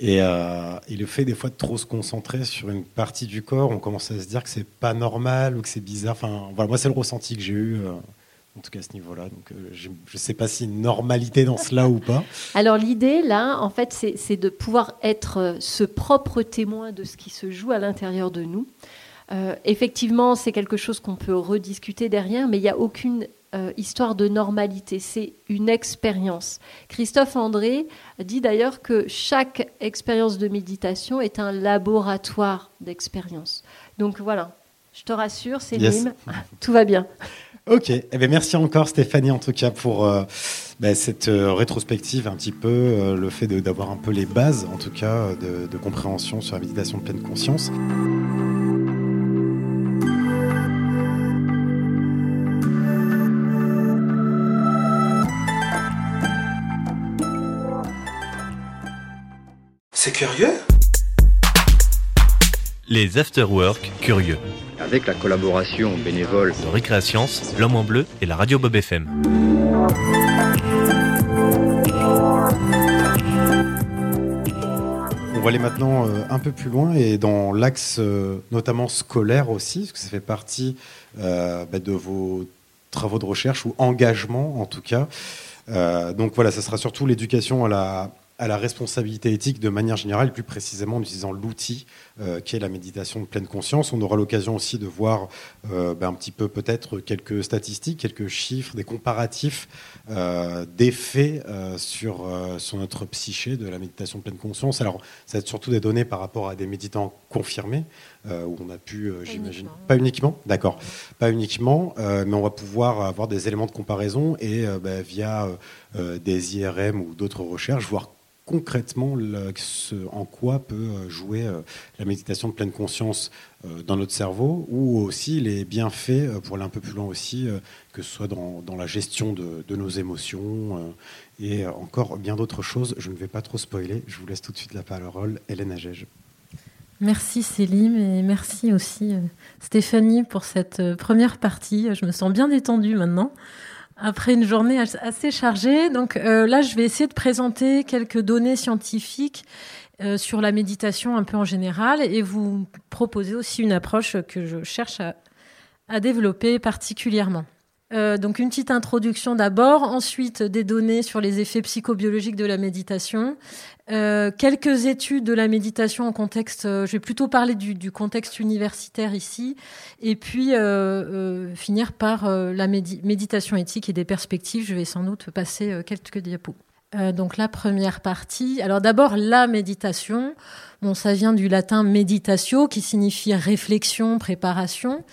Et, euh, et, le fait des fois de trop se concentrer sur une partie du corps, on commence à se dire que c'est pas normal ou que c'est bizarre. Enfin, voilà, moi c'est le ressenti que j'ai eu, en tout cas à ce niveau-là. Donc euh, je ne sais pas si une normalité dans cela ou pas.
Alors l'idée là, en fait, c'est de pouvoir être ce propre témoin de ce qui se joue à l'intérieur de nous. effectivement, c'est quelque chose qu'on peut rediscuter derrière, mais il n'y a aucune euh, histoire de normalité, c'est une expérience. Christophe André dit d'ailleurs que chaque expérience de méditation est un laboratoire d'expérience. Donc voilà, je te rassure, c'est tout va bien.
Ok, eh bien, merci encore Stéphanie en tout cas pour euh, ben, cette euh, rétrospective, un petit peu euh, le fait d'avoir un peu les bases en tout cas de, de compréhension sur la méditation de pleine conscience.
C'est curieux
les Afterwork Curieux.
Avec la collaboration bénévole
de Récréascience, L'Homme en Bleu et la radio Bob FM.
On va aller maintenant euh, un peu plus loin et dans l'axe euh, notamment scolaire aussi, parce que ça fait partie euh, bah, de vos travaux de recherche ou engagement en tout cas. donc voilà, ça sera surtout l'éducation à la, à la responsabilité éthique de manière générale, plus précisément en utilisant l'outil euh, qui est la méditation de pleine conscience. On aura l'occasion aussi de voir euh, ben, un petit peu peut-être quelques statistiques, quelques chiffres, des comparatifs euh, d'effets sur, sur notre psyché de la méditation de pleine conscience. Alors, ça va être surtout des données par rapport à des méditants confirmés, où on a pu, j'imagine, pas uniquement, d'accord, pas uniquement, mais on va pouvoir avoir des éléments de comparaison et ben, via des IRM ou d'autres recherches, voir concrètement en quoi peut euh, jouer euh, la méditation de pleine conscience euh, dans notre cerveau, ou aussi les bienfaits, pour aller un peu plus loin aussi, que ce soit dans, la gestion de, nos émotions et encore bien d'autres choses. Je ne vais pas trop spoiler, je vous laisse tout de suite la parole, Hélène Agege.
Merci Céline et merci aussi Stéphanie pour cette première partie. Je me sens bien détendue maintenant après une journée assez chargée. Donc euh, là, je vais essayer de présenter quelques données scientifiques euh, sur la méditation un peu en général et vous proposer aussi une approche que je cherche à développer particulièrement. Euh, donc une petite introduction d'abord, ensuite des données sur les effets psychobiologiques de la méditation, euh, quelques études de la méditation en contexte, euh, je vais plutôt parler du, contexte universitaire ici, et puis finir par la méditation éthique et des perspectives. Je vais sans doute passer quelques diapos. Donc la première partie. Alors d'abord la méditation. Bon, ça vient du latin meditatio, qui signifie réflexion, préparation.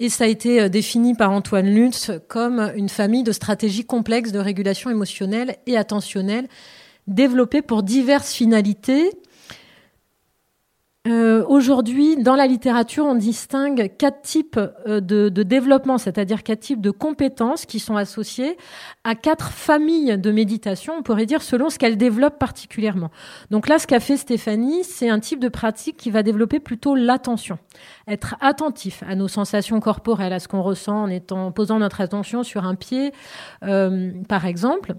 Et ça a été euh, défini par Antoine Lutz comme une famille de stratégies complexes de régulation émotionnelle et attentionnelle développées pour diverses finalités euh, aujourd'hui, dans la littérature, on distingue quatre types euh, de, développement, c'est-à-dire quatre types de compétences qui sont associées à quatre familles de méditation, on pourrait dire, selon ce qu'elles développent particulièrement. Donc là, ce qu'a fait Stéphanie, c'est un type de pratique qui va développer plutôt l'attention, être attentif à nos sensations corporelles, à ce qu'on ressent en étant, posant notre attention sur un pied, euh, par exemple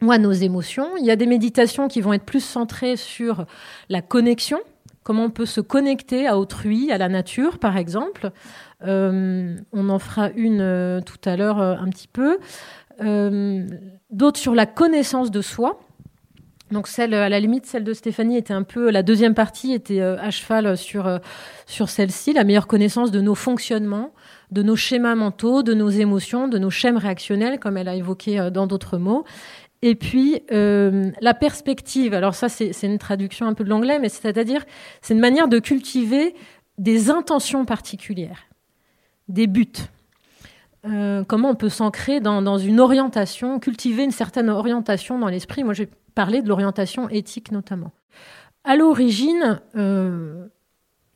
ou à nos émotions. Il y a des méditations qui vont être plus centrées sur la connexion, comment on peut se connecter à autrui, à la nature, par exemple. Euh, on en fera une euh, tout à l'heure euh, un petit peu. D'autres sur la connaissance de soi. Donc celle, à la limite, celle de Stéphanie était un peu, la deuxième partie était à cheval sur, sur celle-ci, la meilleure connaissance de nos fonctionnements, de nos schémas mentaux, de nos émotions, de nos schèmes réactionnels, comme elle a évoqué dans d'autres mots. Et puis euh, la perspective, alors ça c'est une traduction un peu de l'anglais, mais c'est-à-dire c'est une manière de cultiver des intentions particulières, des buts. Euh, comment on peut s'ancrer dans, une orientation, cultiver une certaine orientation dans l'esprit. Moi j'ai parlé de l'orientation éthique notamment. À l'origine, euh,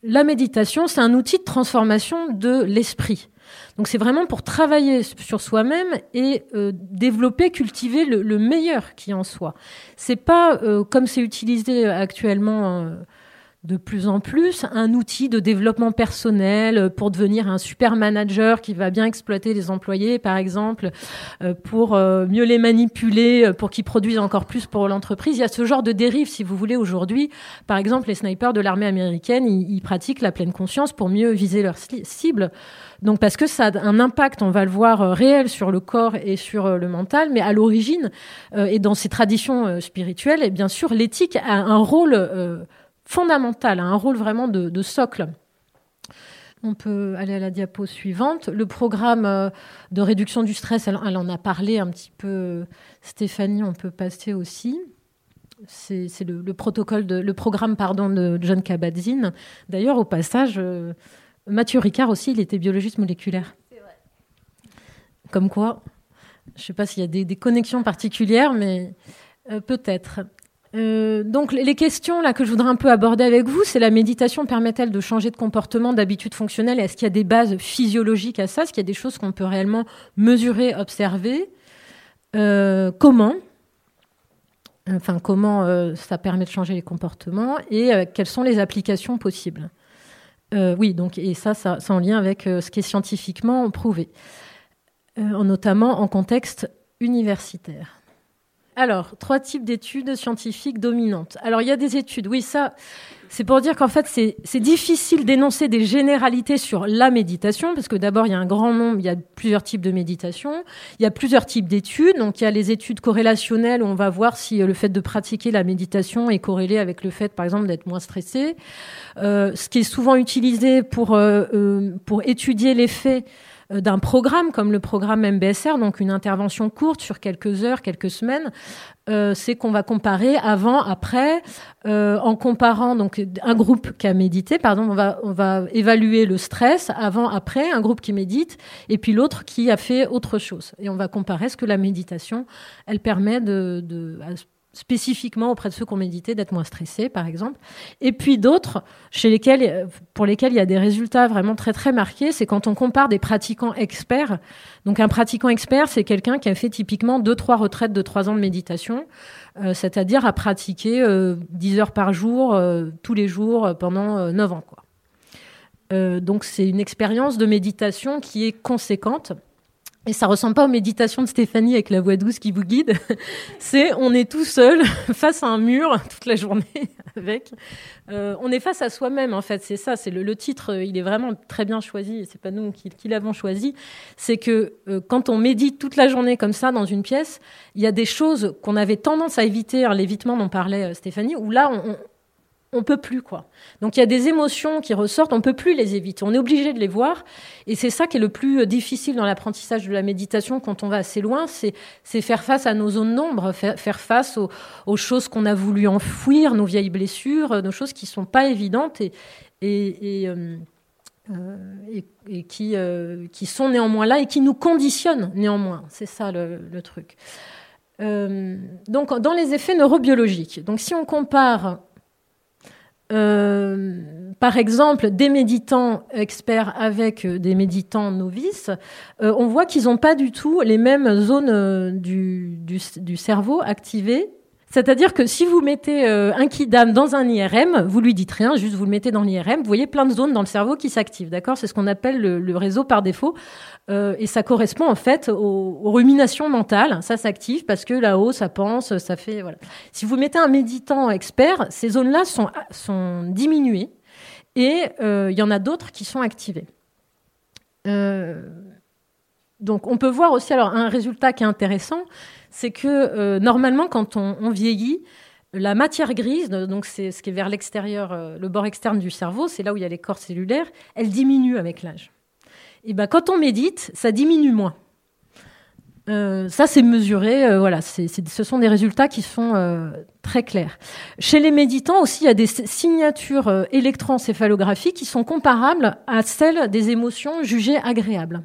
la méditation, c'est un outil de transformation de l'esprit. Donc c'est vraiment pour travailler sur soi-même et euh, développer, cultiver le, meilleur qui en soit. C'est pas euh, comme c'est utilisé actuellement euh, de plus en plus un outil de développement personnel pour devenir un super manager qui va bien exploiter les employés, par exemple, pour mieux les manipuler, pour qu'ils produisent encore plus pour l'entreprise. Il y a ce genre de dérive, si vous voulez, aujourd'hui. Par exemple, les snipers de l'armée américaine, ils pratiquent la pleine conscience pour mieux viser leurs cibles. Donc parce que ça a un impact, on va le voir euh, réel sur le corps et sur euh, le mental, mais à l'origine euh, et dans ces traditions spirituelles, et bien sûr l'éthique a un rôle fondamental, un rôle vraiment de, socle. On peut aller à la diapo suivante. Le programme de réduction du stress, elle, en a parlé un petit peu. Stéphanie, on peut passer aussi. C'est le, protocole, le programme pardon de John Kabat-Zinn. D'ailleurs, au passage, Mathieu Ricard aussi, il était biologiste moléculaire. Vrai. Comme quoi, je ne sais pas s'il y a des, connexions particulières, mais euh, peut-être. Euh, donc les questions là que je voudrais un peu aborder avec vous, c'est la méditation permet-elle de changer de comportement, d'habitude fonctionnelle? Est-ce qu'il y a des bases physiologiques à ça? Est-ce qu'il y a des choses qu'on peut réellement mesurer, observer? Euh, Comment? Enfin comment ça permet de changer les comportements? Et quelles sont les applications possibles? Euh, oui, donc et ça, ça c'est en lien avec ce qui est scientifiquement prouvé, notamment en contexte universitaire. Alors, trois types d'études scientifiques dominantes. Alors, il y a des études, oui, ça, c'est pour dire qu'en fait, c'est difficile d'énoncer des généralités sur la méditation, parce que d'abord, il y a un grand nombre, il y a plusieurs types de méditation, il y a plusieurs types d'études. Donc, il y a les études corrélationnelles où on va voir si euh, le fait de pratiquer la méditation est corrélé avec le fait, par exemple, d'être moins stressé. Euh, ce qui est souvent utilisé pour, euh, euh pour étudier l'effet d'un programme comme le programme MBSR, donc une intervention courte sur quelques heures, quelques semaines, euh, c'est qu'on va comparer avant, après, euh, en comparant donc un groupe qui a médité, par exemple, on va, on va évaluer le stress avant, après, un groupe qui médite, et puis l'autre qui a fait autre chose. Et on va comparer ce que la méditation, elle permet de spécifiquement auprès de ceux qui ont médité d'être moins stressés, par exemple. Et puis d'autres, chez lesquels, pour lesquels il y a des résultats vraiment très très marqués, c'est quand on compare des pratiquants experts. Donc un pratiquant expert, c'est quelqu'un qui a fait typiquement deux trois retraites de trois ans de méditation, euh, c'est-à-dire à pratiquer euh, 10 heures par jour, euh, tous les jours, euh, pendant 9 ans. Quoi. donc c'est une expérience de méditation qui est conséquente. Et ça ressemble pas aux méditations de Stéphanie avec la voix douce qui vous guide. C'est on est tout seul face à un mur toute la journée avec. Euh, on est face à soi-même en fait. C'est ça. C'est le, titre. Il est vraiment très bien choisi. C'est pas nous qui, qui l'avons choisi. C'est que euh, quand on médite toute la journée comme ça dans une pièce, il y a des choses qu'on avait tendance à éviter, hein, l'évitement dont parlait euh, Stéphanie, où là on, on peut plus quoi. Donc il y a des émotions qui ressortent, on peut plus les éviter, on est obligé de les voir et c'est ça qui est le plus euh, difficile dans l'apprentissage de la méditation quand on va assez loin, c'est faire face à nos zones d'ombre, faire, face aux, choses qu'on a voulu enfouir, nos vieilles blessures, nos choses qui sont pas évidentes et, euh, euh, qui, sont néanmoins là et qui nous conditionnent néanmoins. C'est ça le, le truc. donc dans les effets neurobiologiques, donc si on compare euh, par exemple, des méditants experts avec euh, des méditants novices, euh, on voit qu'ils n'ont pas du tout les mêmes zones du, cerveau activées c'est-à-dire que si vous mettez euh, un kidam dans un IRM, vous lui dites rien, juste vous le mettez dans l'IRM, vous voyez plein de zones dans le cerveau qui s'activent, d'accord? C'est ce qu'on appelle le, réseau par défaut, euh, et ça correspond en fait aux, ruminations mentales. Ça s'active parce que là-haut, ça pense, ça fait. Si vous mettez un méditant expert, ces zones-là sont sont diminuées, et euh, il y en a d'autres qui sont activées. donc on peut voir aussi alors un résultat qui est intéressant c'est que euh, normalement, quand on, vieillit, la matière grise, donc c'est ce qui est vers l'extérieur, euh, le bord externe du cerveau, c'est là où il y a les corps cellulaires, elle diminue avec l'âge. Et ben quand on médite, ça diminue moins. Euh, ça, c'est mesuré. voilà, ce sont des résultats qui sont très clairs. Chez les méditants aussi, il y a des signatures électroencéphalographiques qui sont comparables à celles des émotions jugées agréables.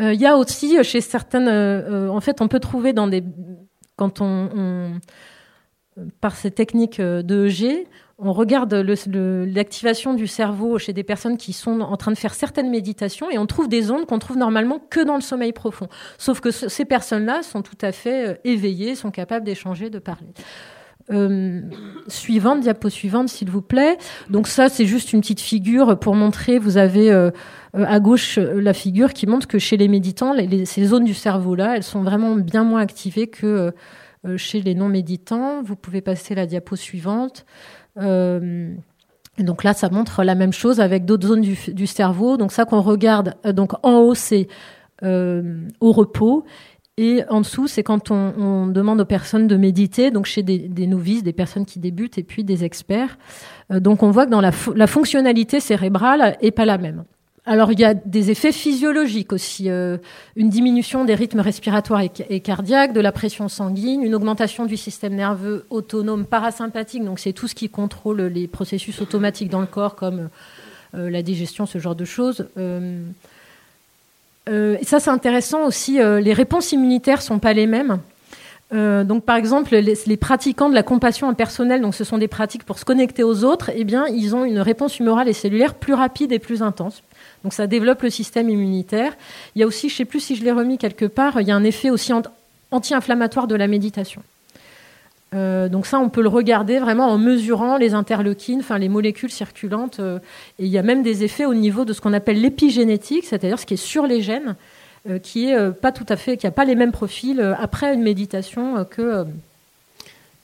Euh, il y a aussi euh, chez certaines, euh, en fait, on peut trouver dans des, quand on, par ces techniques de EG, on regarde l'activation du cerveau chez des personnes qui sont en train de faire certaines méditations et on trouve des ondes qu'on trouve normalement que dans le sommeil profond. Sauf que ces personnes-là sont tout à fait éveillées, sont capables d'échanger, de parler. Euh, suivante, diapo suivante, s'il vous plaît. Donc ça, c'est juste une petite figure pour montrer. Vous avez euh, euh, à gauche la figure qui montre que chez les méditants, ces zones du cerveau-là, elles sont vraiment bien moins activées que chez les non-méditants. Vous pouvez passer la diapo suivante. donc là, ça montre la même chose avec d'autres zones du, du, cerveau. Donc ça qu'on regarde, donc en haut, c'est au repos. Et en dessous, c'est quand on, demande aux personnes de méditer, donc chez des, novices, des personnes qui débutent et puis des experts. Euh, donc on voit que dans la, fonctionnalité cérébrale est pas la même. Alors il y a des effets physiologiques aussi, euh, une diminution des rythmes respiratoires et, cardiaques, de la pression sanguine, une augmentation du système nerveux autonome parasympathique, donc c'est tout ce qui contrôle les processus automatiques dans le corps comme euh, la digestion, ce genre de choses. Euh, et ça, c'est intéressant aussi. Euh, les réponses immunitaires sont pas les mêmes. Euh, donc, par exemple, les, pratiquants de la compassion impersonnelle, donc ce sont des pratiques pour se connecter aux autres, eh bien, ils ont une réponse humorale et cellulaire plus rapide et plus intense. Donc, ça développe le système immunitaire. Il y a aussi, je sais plus si je l'ai remis quelque part, il y a un effet aussi anti-inflammatoire de la méditation. Euh, donc ça, on peut le regarder vraiment en mesurant les interleukines, enfin les molécules circulantes. euh, et il y a même des effets au niveau de ce qu'on appelle l'épigénétique, c'est-à-dire ce qui est sur les gènes, euh, qui est pas tout à fait, qui a pas les mêmes profils après une méditation euh,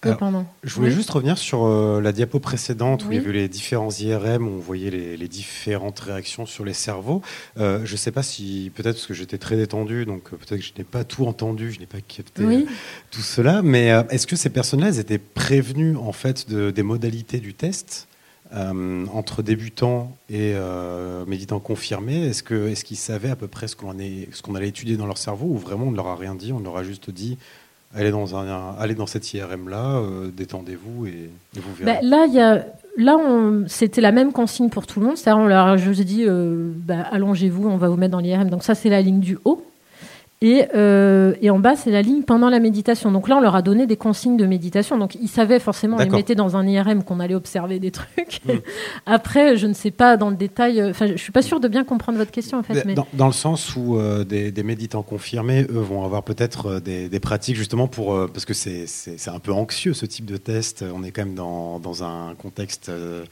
euh, pendant.
Je voulais
Oui.
juste revenir sur euh, la diapo précédente où il y
Oui.
avait les différents IRM, où on voyait les, les différentes réactions sur les cerveaux. Euh, je ne sais pas si, peut-être parce que j'étais très détendu, donc peut-être que je n'ai pas tout entendu, je n'ai pas capté
Oui.
tout cela, mais est-ce que ces personnes-là, elles étaient prévenues en fait de- des modalités du test entre débutants et méditants confirmés? Est-ce qu'ils savaient à peu près ce qu'on est- ce qu'on allait étudier dans leur cerveau ou vraiment on ne leur a rien dit, on leur a juste dit allez dans, un, allez dans cette IRM-là, euh, détendez-vous et, vous verrez
Bah, là, y a, là, on- c'était la même consigne pour tout le monde. C'est-à-dire, on leur a juste dit, euh, bah, allongez-vous, on va vous mettre dans l'IRM. Donc ça, c'est la ligne du haut. Et, euh, et en bas, c'est la ligne pendant la méditation. Donc là, on leur a donné des consignes de méditation. Donc ils savaient forcément, on les mettait dans un IRM qu'on allait observer des trucs.
Mm.
Après, je ne sais pas dans le détail. euh, Enfin, je suis pas sûre de bien comprendre votre question en fait.
Mais. Dans, dans le sens où euh, des, des méditants confirmés, eux, vont avoir peut-être euh, des, des pratiques justement pour... euh, parce que c'est un peu anxieux ce type de test. On est quand même dans, dans un contexte euh,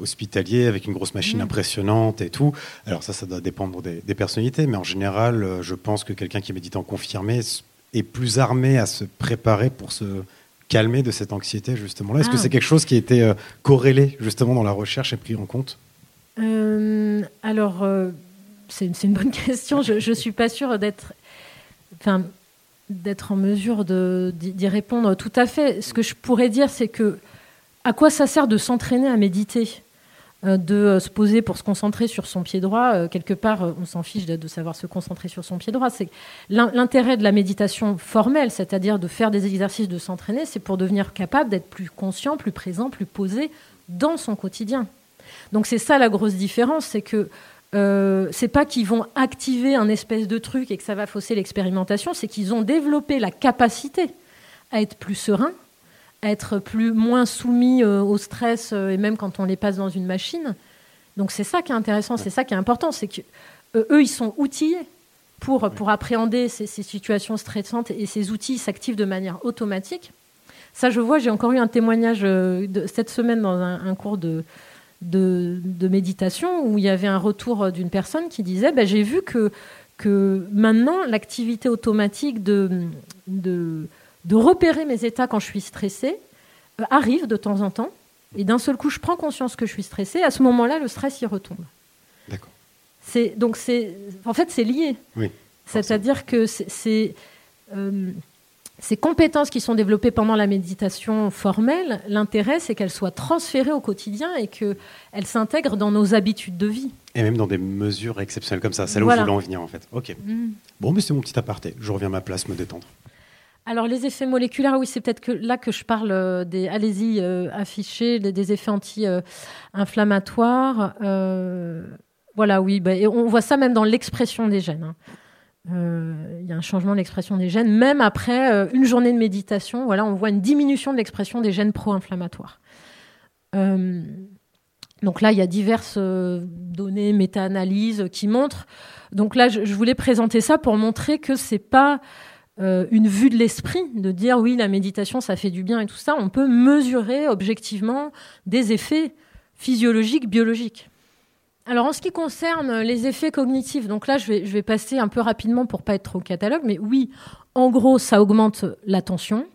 hospitalier avec une grosse machine
Mm.
impressionnante et tout. Alors ça, ça doit dépendre des, des personnalités. Mais en général, euh, je pense que quelqu'un qui est méditant confirmé est plus armé à se préparer pour se calmer de cette anxiété justement là. Est-ce que
Ah.
c'est quelque chose qui a été euh, corrélé justement dans la recherche et pris en compte?
Euh, alors, euh, c'est une bonne question. Je ne suis pas sûre d'être enfin, d'être en mesure d'y répondre tout à fait. Ce que je pourrais dire, c'est que à quoi ça sert de s'entraîner à méditer euh, de euh, se poser pour se concentrer sur son pied droit, euh, quelque part, on s'en fiche de, savoir se concentrer sur son pied droit. C'est l'in- l'intérêt de la méditation formelle, c'est-à-dire de faire des exercices, de s'entraîner, c'est pour devenir capable d'être plus conscient, plus présent, plus posé dans son quotidien. Donc c'est ça la grosse différence, c'est que euh, c'est pas qu'ils vont activer un espèce de truc et que ça va fausser l'expérimentation, c'est qu'ils ont développé la capacité à être plus serein, être plus moins soumis euh, au stress euh, et même quand on les passe dans une machine. Donc c'est ça qui est intéressant, c'est ça qui est important, c'est que euh, eux ils sont outillés pour pour appréhender ces, ces situations stressantes et ces outils s'activent de manière automatique. Ça, je vois, j'ai encore eu un témoignage de, cette semaine dans un, un cours de, de, de méditation où il y avait un retour d'une personne qui disait bah, J'ai vu que, que maintenant, l'activité automatique de, de, de repérer mes états quand je suis stressée euh, arrive de temps en temps. Et d'un seul coup, je prends conscience que je suis stressée. À ce moment-là, le stress y retombe.
D'accord.
C'est donc c'est en fait c'est lié.
Oui.
C'est-à-dire que c'est- euh, ces compétences qui sont développées pendant la méditation formelle, l'intérêt c'est qu'elles soient transférées au quotidien et qu'elles s'intègrent dans nos habitudes de vie.
Et même dans des mesures exceptionnelles comme ça. C'est là où
Voilà.
je voulais en venir, en fait. Ok.
Mm.
Bon, mais c'est mon petit aparté. Je reviens à ma place, me détendre.
Alors les effets moléculaires, oui, c'est peut-être que là que je parle euh, des, allez-y, euh, des, effets anti-inflammatoires. Euh, voilà, oui, bah, et on voit ça même dans l'expression des gènes. hein. Il y a un changement de l'expression des gènes, même après une journée de méditation. Voilà, on voit une diminution de l'expression des gènes pro-inflammatoires. Donc là, il y a diverses données, méta-analyses qui montrent. Donc là, je, je voulais présenter ça pour montrer que c'est pas euh, une vue de l'esprit de dire oui, la méditation, ça fait du bien et tout ça. On peut mesurer objectivement des effets physiologiques, biologiques. Alors en ce qui concerne les effets cognitifs, donc là je vais, je vais passer un peu rapidement pour pas être trop catalogue, mais oui, en gros ça augmente l'attention,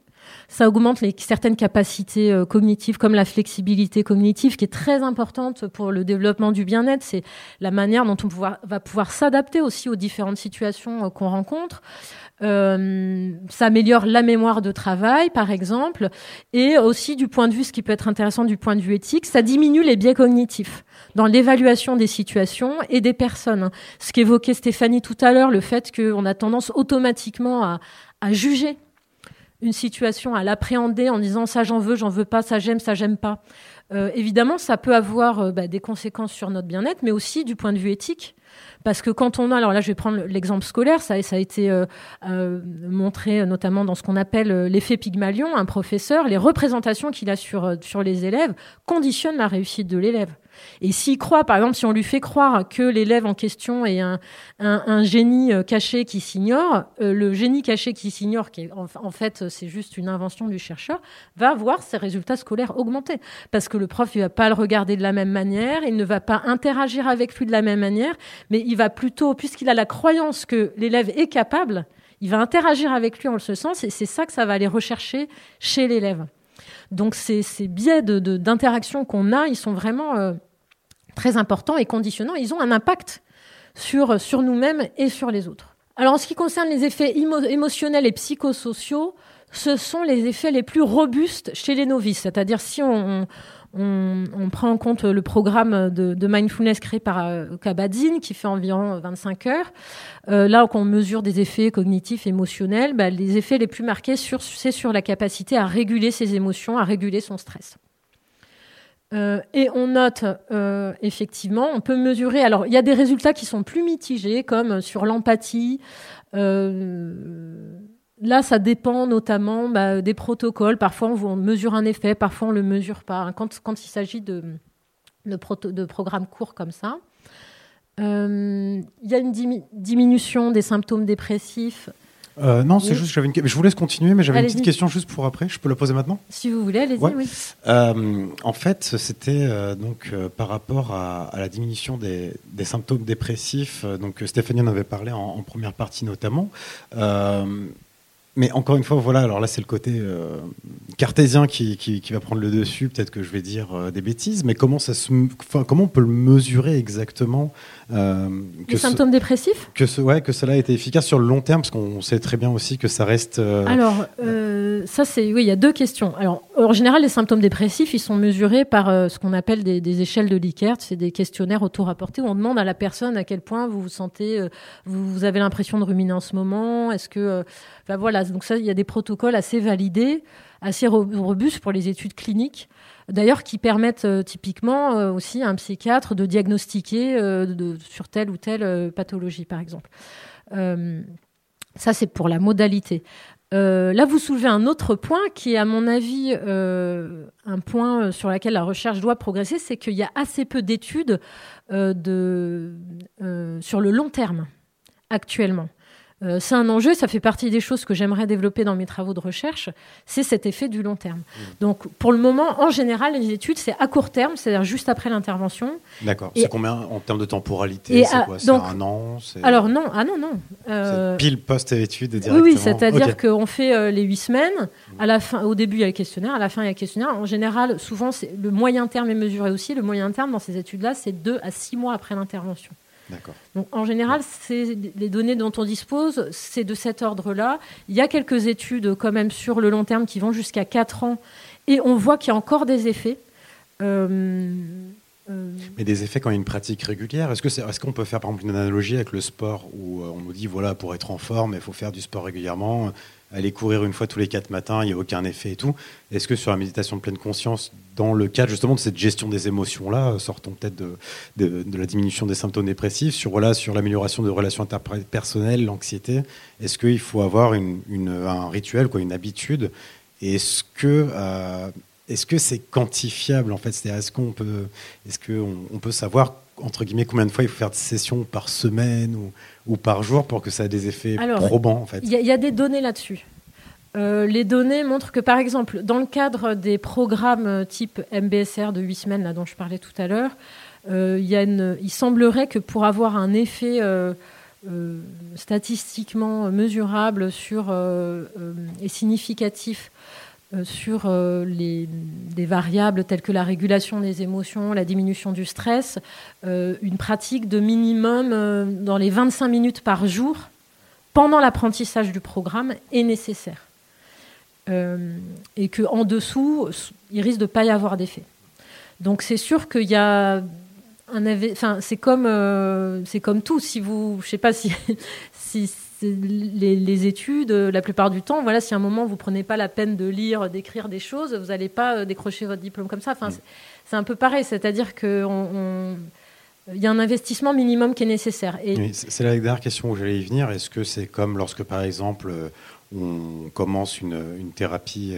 ça augmente certaines capacités euh, cognitives comme la flexibilité cognitive qui est très importante pour le développement du bien-être. C'est la manière dont on va pouvoir s'adapter aussi aux différentes situations euh, qu'on rencontre. Euh, ça améliore la mémoire de travail, par exemple, et aussi du point de vue, ce qui peut être intéressant du point de vue éthique, ça diminue les biais cognitifs dans l'évaluation des situations et des personnes. Ce qu'évoquait Stéphanie tout à l'heure, le fait qu'on a tendance automatiquement à juger une situation, à l'appréhender en disant ça j'en veux, j'en veux pas, ça j'aime, ça j'aime pas. Euh, évidemment, ça peut avoir euh, bah, des conséquences sur notre bien-être, mais aussi du point de vue éthique. Parce que quand on a, alors là je vais prendre l'exemple scolaire, ça, a été euh, montré notamment dans ce qu'on appelle l'effet Pygmalion, un professeur, les représentations qu'il a sur les élèves conditionnent la réussite de l'élève. Et s'il croit, par exemple, si on lui fait croire que l'élève en question est un, génie euh, caché qui s'ignore, euh, le génie caché qui s'ignore, qui en, fait c'est juste une invention du chercheur, va voir ses résultats scolaires augmenter. Parce que le prof, il va pas le regarder de la même manière, il ne va pas interagir avec lui de la même manière, mais il va plutôt, puisqu'il a la croyance que l'élève est capable, il va interagir avec lui en ce sens, et c'est ça que ça va aller rechercher chez l'élève. Donc ces, biais d'interaction qu'on a, ils sont vraiment euh, très importants et conditionnants. Ils ont un impact sur, sur nous-mêmes et sur les autres. Alors en ce qui concerne les effets émo- émotionnels et psychosociaux, ce sont les effets les plus robustes chez les novices. C'est-à-dire si on, on, on prend en compte le programme de, de mindfulness créé par euh, qui fait environ 25 heures, euh, là qu'on mesure des effets cognitifs, émotionnels, bah, les effets les plus marqués, c'est sur la capacité à réguler ses émotions, à réguler son stress. Euh, et on note euh, effectivement, on peut mesurer. Alors, il y a des résultats qui sont plus mitigés, comme sur l'empathie. Euh, là, ça dépend notamment bah, des protocoles. Parfois, on, mesure un effet, parfois on le mesure pas. hein, Quand, quand il s'agit de, de, de programmes courts comme ça, Euh, il y a une dimi- diminution des symptômes dépressifs.
Euh, non, c'est
Oui.
juste, j'avais une... je vous laisse continuer, mais j'avais une petite question juste pour après. Je peux la poser maintenant?
Si vous voulez, allez-y.
Ouais.
Oui.
Euh, en fait, c'était euh, donc par rapport à, à la diminution des, des symptômes dépressifs. donc Stéphanie en avait parlé en, en première partie notamment. Mais encore une fois, voilà. Alors là, c'est le côté euh, cartésien qui, qui, qui va prendre le dessus. Peut-être que je vais dire euh, des bêtises, mais comment ça se, comment on peut le mesurer exactement euh,
Les symptômes dépressifs?
que ce, ouais, que cela a été efficace sur le long terme, parce qu'on sait très bien aussi que ça reste.
Alors, ça, c'est. Oui, il y a deux questions. Alors, en général, les symptômes dépressifs, ils sont mesurés par euh, ce qu'on appelle des, échelles de Likert. C'est des questionnaires auto-rapportés où on demande à la personne à quel point vous vous sentez. euh, vous, avez l'impression de ruminer en ce moment. Est-ce que. euh, voilà. Donc, ça, il y a des protocoles assez validés, assez ro- robustes pour les études cliniques. D'ailleurs, qui permettent typiquement aussi à un psychiatre de diagnostiquer sur telle ou telle pathologie, par exemple. Ça, c'est pour la modalité. Euh, là, vous soulevez un autre point qui est, à mon avis, euh, un point sur lequel la recherche doit progresser, c'est qu'il y a assez peu d'études euh, sur le long terme actuellement. Euh, c'est un enjeu, ça fait partie des choses que j'aimerais développer dans mes travaux de recherche, c'est cet effet du long terme. Donc, pour le moment, en général, les études, c'est à court terme, c'est-à-dire juste après l'intervention.
D'accord. C'est combien en termes de temporalité C'est quoi? C'est
donc-
un an
Alors non, ah non, non. Euh,
pile post-études
oui,
directement
oui, c'est-à-dire
Ok.
qu'on fait euh, les huit semaines. À la fin, au début, il y a le questionnaire. À la fin, il y a le questionnaire. En général, souvent, le moyen terme est mesuré aussi. Le moyen terme dans ces études-là, c'est deux à six mois après l'intervention. Donc, en général, c'est les données dont on dispose, c'est de cet ordre-là. Il y a quelques études quand même sur le long terme qui vont jusqu'à 4 ans, et on voit qu'il y a encore des effets. Euh, euh,
Mais des effets quand il y a une pratique régulière, est-ce que c'est, est-ce qu'on peut faire par exemple une analogie avec le sport où euh, on nous dit voilà pour être en forme il faut faire du sport régulièrement, aller courir une fois tous les quatre matins, il n'y a aucun effet et tout. Est-ce que sur la méditation de pleine conscience, dans le cadre justement de cette gestion des émotions là, euh, sortons peut-être de, de, la diminution des symptômes dépressifs, sur voilà sur l'amélioration de relations interpersonnelles, l'anxiété, est-ce qu'il faut avoir une, un rituel quoi, une habitude? Est-ce que euh, est-ce que c'est quantifiable en fait? Est-ce qu'on peut, est-ce qu'on on peut savoir entre guillemets combien de fois il faut faire de sessions par semaine ou, ou par jour pour que ça ait des effets
Alors,
probants en fait
Il y, a- il y a des données là-dessus. Euh, les données montrent que, par exemple, dans le cadre des programmes euh, type MBSR de 8 semaines, là, dont je parlais tout à l'heure, euh, il, y a une- il semblerait que pour avoir un effet euh, statistiquement mesurable sur, et significatif sur euh, les, des variables telles que la régulation des émotions, la diminution du stress, euh, une pratique de minimum euh, dans les 25 minutes par jour pendant l'apprentissage du programme est nécessaire. Euh, et qu'en dessous, il risque de ne pas y avoir d'effet. Donc c'est sûr qu'il y a un enfin c'est comme euh, comme tout si vous je sais pas si si les, les études euh, la plupart du temps voilà si à un moment vous prenez pas la peine de lire d'écrire des choses vous n'allez pas euh, décrocher votre diplôme comme ça enfin c'est- c'est un peu pareil c'est-à-dire que on- on- il y a un investissement minimum qui est nécessaire et
Oui, c'est la dernière question où j'allais y venir. Est-ce que c'est comme lorsque, par exemple, euh, on commence une, une thérapie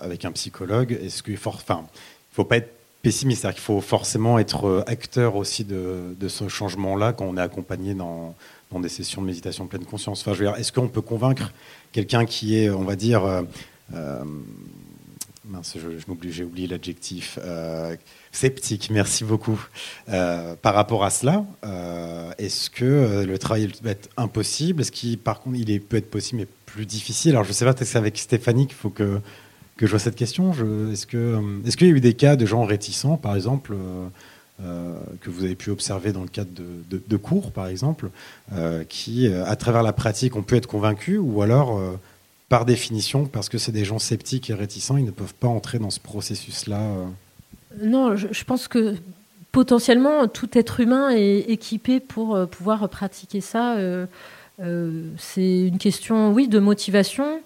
avec un psychologue Est-ce qu'il faut, enfin, il faut pas être pessimiste. C'est-à-dire qu'il faut forcément être acteur aussi de, de ce changement-là quand on est accompagné dans, des sessions de méditation pleine conscience. Enfin, je veux est-ce qu'on peut convaincre quelqu'un qui est, on va dire, euh, euh, mince, je, je j'ai oublié l'adjectif, euh, sceptique, merci beaucoup, par rapport à cela Est-ce que le travail va être impossible? Est-ce qu'il, par contre, il est, peut être possible mais plus difficile? Alors, je ne sais pas, c'est avec Stéphanie qu'il faut que que je vois cette question. Est-ce, que, est-ce qu'il y a eu des cas de gens réticents, par exemple, euh, que vous avez pu observer dans le cadre de, cours, par exemple, euh, qui, euh, à travers la pratique, ont pu être convaincus, ou alors, par définition, parce que c'est des gens sceptiques et réticents, ils ne peuvent pas entrer dans ce processus-là.
Non, je, pense que potentiellement tout être humain est équipé pour pouvoir pratiquer ça. C'est une question, oui, de motivation.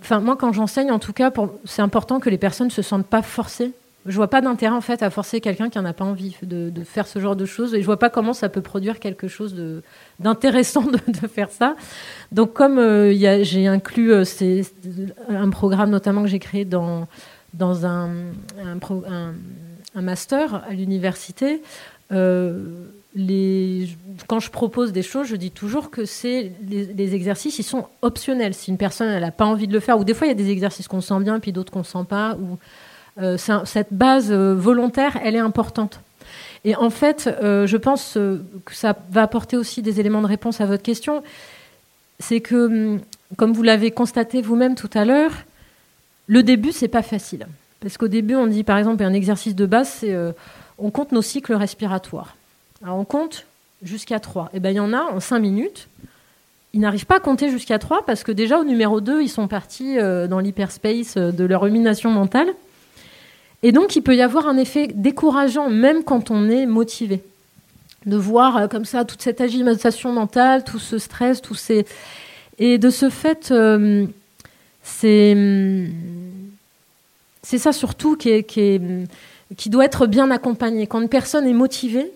Enfin, moi, quand j'enseigne, en tout cas, c'est important que les personnes ne se sentent pas forcées. Je vois pas d'intérêt en fait à forcer quelqu'un qui en a pas envie de, faire ce genre de choses, et je vois pas comment ça peut produire quelque chose d'intéressant de, de faire ça. Donc, comme euh, j'ai inclus euh, c'est- un programme notamment que j'ai créé dans dans un, un, master à l'université, euh, quand je propose des choses, je dis toujours que c'est les, exercices, ils sont optionnels. Si une personne n'a pas envie de le faire, ou des fois il y a des exercices qu'on sent bien, puis d'autres qu'on sent pas, ou cette base euh, volontaire, elle est importante. Et en fait, euh, je pense euh, que ça va apporter aussi des éléments de réponse à votre question. C'est que, hum, comme vous l'avez constaté vous-même tout à l'heure, le début, c'est pas facile. Parce qu'au début, on dit par exemple un exercice de base, c'est euh, on compte nos cycles respiratoires. On compte jusqu'à 3. Et ben il y en a en 5 minutes. Ils n'arrivent pas à compter jusqu'à 3 parce que déjà au numéro 2, ils sont partis euh, dans l'hyperspace euh, de leur rumination mentale. Et donc il peut y avoir un effet décourageant même quand on est motivé. De voir euh, comme ça toute cette agitation mentale, tout ce stress, tous ces... Et de ce fait, euh, c'est c'est ça surtout qui, qui, est, qui doit être bien accompagné. Quand une personne est motivée,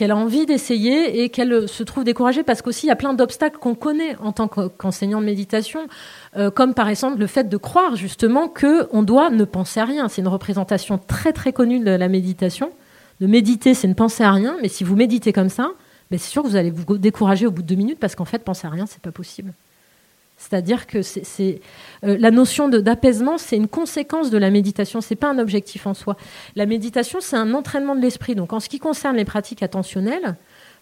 qu'elle a envie d'essayer et qu'elle se trouve découragée, parce qu'aussi il y a plein d'obstacles qu'on connaît en tant qu'en- qu'enseignant de méditation, euh, comme par exemple le fait de croire justement que on doit ne penser à rien. C'est une représentation très très connue de la méditation. De méditer, c'est ne penser à rien, mais si vous méditez comme ça, ben c'est sûr que vous allez vous décourager au bout de deux minutes parce qu'en fait penser à rien, c'est pas possible. C'est-à-dire que euh, la notion d'apaisement, c'est une conséquence de la méditation, c'est pas un objectif en soi. La méditation, c'est un entraînement de l'esprit. Donc, en ce qui concerne les pratiques attentionnelles,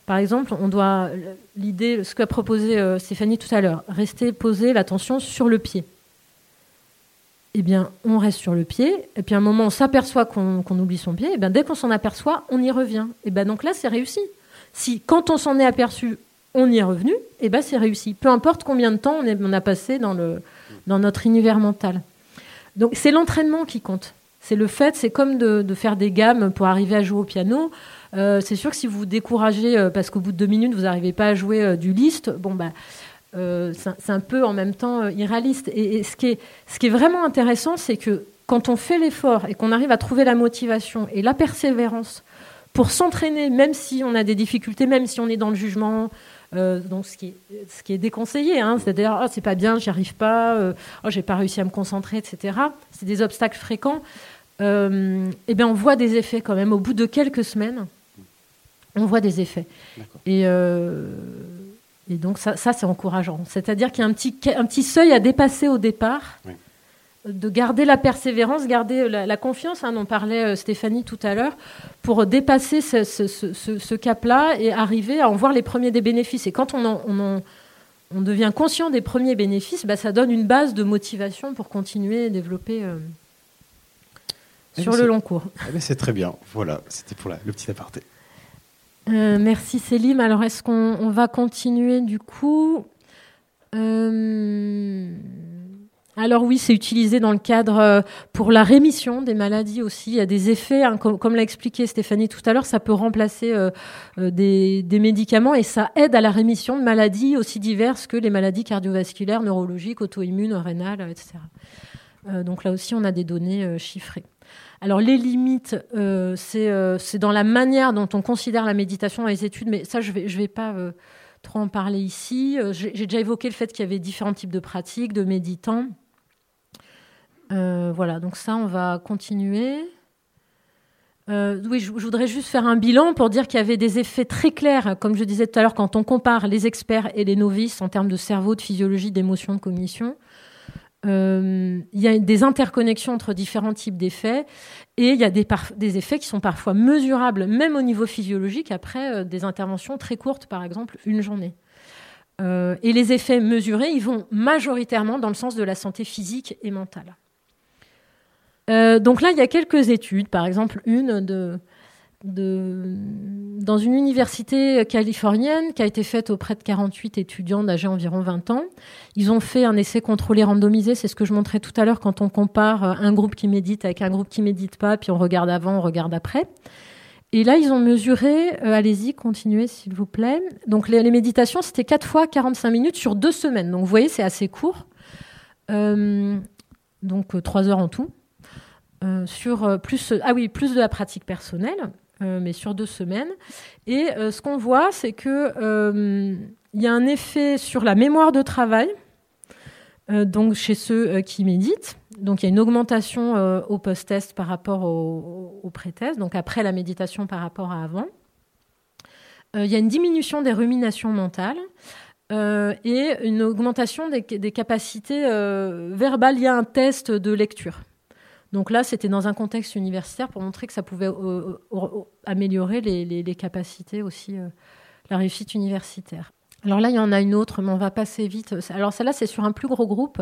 par exemple, on doit l'idée, ce qu'a proposé euh, Stéphanie tout à l'heure, rester poser l'attention sur le pied. Eh bien, on reste sur le pied, et puis à un moment, on s'aperçoit qu'on, qu'on oublie son pied, et bien dès qu'on s'en aperçoit, on y revient. Et bien donc là, c'est réussi. Si quand on s'en est aperçu, on y est revenu, et ben c'est réussi. Peu importe combien de temps on, a passé dans, notre univers mental. Donc c'est l'entraînement qui compte. C'est le fait, c'est comme de, faire des gammes pour arriver à jouer au piano. Euh, c'est sûr que si vous vous découragez euh, parce qu'au bout de deux minutes vous n'arrivez pas à jouer euh, du liste, bon bah c'est un- peu en même temps irréaliste. Et, ce qui est vraiment intéressant, c'est que quand on fait l'effort et qu'on arrive à trouver la motivation et la persévérance pour s'entraîner, même si on a des difficultés, même si on est dans le jugement, euh, donc ce qui est, ce qui est déconseillé, hein, c'est-à-dire ah, c'est pas bien, j'y arrive pas, euh, oh, j'ai pas réussi à me concentrer, etc. C'est des obstacles fréquents. Euh, eh bien, on voit des effets quand même. Au bout de quelques semaines, on voit des effets. Et, euh, et donc ça, ça c'est encourageant. C'est-à-dire qu'il y a un petit, un petit seuil à dépasser au départ, de garder la persévérance, garder la, la confiance, hein, dont parlait euh, Stéphanie tout à l'heure, pour dépasser ce, ce- ce- ce- ce cap-là et arriver à en voir les premiers des bénéfices. Et quand on, en- on, en- on devient conscient des premiers bénéfices, bah, ça donne une base de motivation pour continuer et développer euh,
Eh
sur
ben,
le long cours.
eh ben, c'est très bien. Voilà, c'était pour la- le petit aparté.
Euh, merci Célim. Alors, est-ce qu'on on va continuer du coup? Euh, Alors oui, c'est utilisé dans le cadre euh, pour la rémission des maladies aussi. Il y a des effets, hein, comme, l'a expliqué Stéphanie tout à l'heure, ça peut remplacer euh, euh, des, médicaments et ça aide à la rémission de maladies aussi diverses que les maladies cardiovasculaires, neurologiques, auto-immunes, rénales, etc. Donc là aussi, on a des données chiffrées. Alors les limites, c'est dans la manière dont on considère la méditation dans les études, mais ça je je vais pas trop en parler ici. J'ai déjà évoqué le fait qu'il y avait différents types de pratiques, de méditants. Euh, voilà, donc ça on va continuer. Euh, oui, je, voudrais juste faire un bilan pour dire qu'il y avait des effets très clairs, comme je disais tout à l'heure, quand on compare les experts et les novices en termes de cerveau, de physiologie, d'émotion, de cognition. Euh, il y a des interconnexions entre différents types d'effets et il y a des, effets qui sont parfois mesurables, même au niveau physiologique, après des interventions très courtes, par exemple une journée. Et les effets mesurés, ils vont majoritairement dans le sens de la santé physique et mentale. Euh, donc là, il y a quelques études, par exemple une de, dans une université californienne qui a été faite auprès de 48 étudiants d'âge environ 20 ans. Ils ont fait un essai contrôlé randomisé, c'est ce que je montrais tout à l'heure quand on compare euh, un groupe qui médite avec un groupe qui médite pas, puis on regarde avant, on regarde après. Et là, ils ont mesuré, euh, allez-y, continuez s'il vous plaît. Donc les, méditations, c'était 4 fois 45 minutes sur deux semaines. Donc vous voyez, c'est assez court. Donc euh, 3 heures en tout. Euh, sur euh, plus, ah oui, plus de la pratique personnelle, euh, mais sur deux semaines. Et euh, ce qu'on voit, c'est que euh, il y a un effet sur la mémoire de travail, euh, donc chez ceux euh, qui méditent. Donc il y a une augmentation euh, au post-test par rapport au, pré-test, donc après la méditation par rapport à avant. Euh, il y a une diminution des ruminations mentales. euh, et une augmentation des, des capacités euh, verbales. Il y a un test de lecture. Donc là, c'était dans un contexte universitaire pour montrer que ça pouvait euh, euh, améliorer les, capacités aussi, euh, la réussite universitaire. Alors là, il y en a une autre, mais on va passer vite. Alors celle-là, c'est sur un plus gros groupe,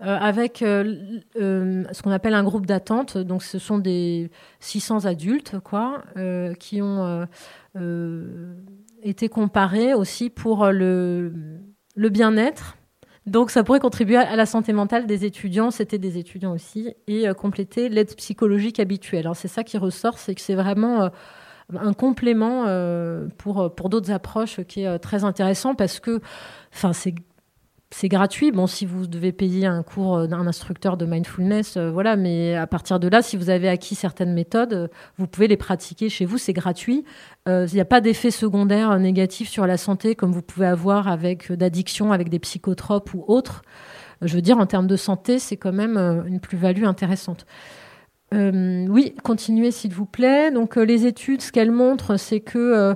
avec ce qu'on appelle un groupe d'attente. Donc ce sont des 600 adultes, quoi, qui ont été comparés aussi pour le bien-être. Donc ça pourrait contribuer à la santé mentale des étudiants, c'était des étudiants aussi, et euh, compléter l'aide psychologique habituelle. C'est ça qui ressort, c'est que c'est vraiment euh, un complément euh, pour, pour d'autres approches qui est très intéressant parce que c'est c'est gratuit. Bon, si vous devez payer un cours euh, d'un instructeur de mindfulness, euh, voilà, mais à partir de là, si vous avez acquis certaines méthodes, euh, vous pouvez les pratiquer chez vous, c'est gratuit. Il n'y a pas d'effet secondaire négatif sur la santé comme vous pouvez avoir avec d'addiction, avec des psychotropes ou autres. Je veux dire, en termes de santé, c'est quand même une plus-value intéressante. Euh, oui, continuez s'il vous plaît. Donc euh, les études, ce qu'elles montrent, c'est que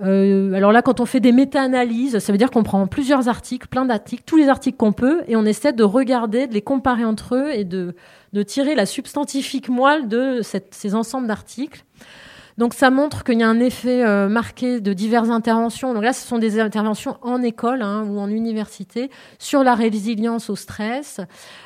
euh, alors là, quand on fait des méta-analyses, ça veut dire qu'on prend plusieurs articles, plein d'articles, tous les articles qu'on peut, et on essaie de regarder, de les comparer entre eux et de, de tirer la substantifique moelle de ces ensembles d'articles. Donc ça montre qu'il y a un effet euh, marqué de diverses interventions. Donc là, ce sont des interventions en école hein, ou en université sur la résilience au stress,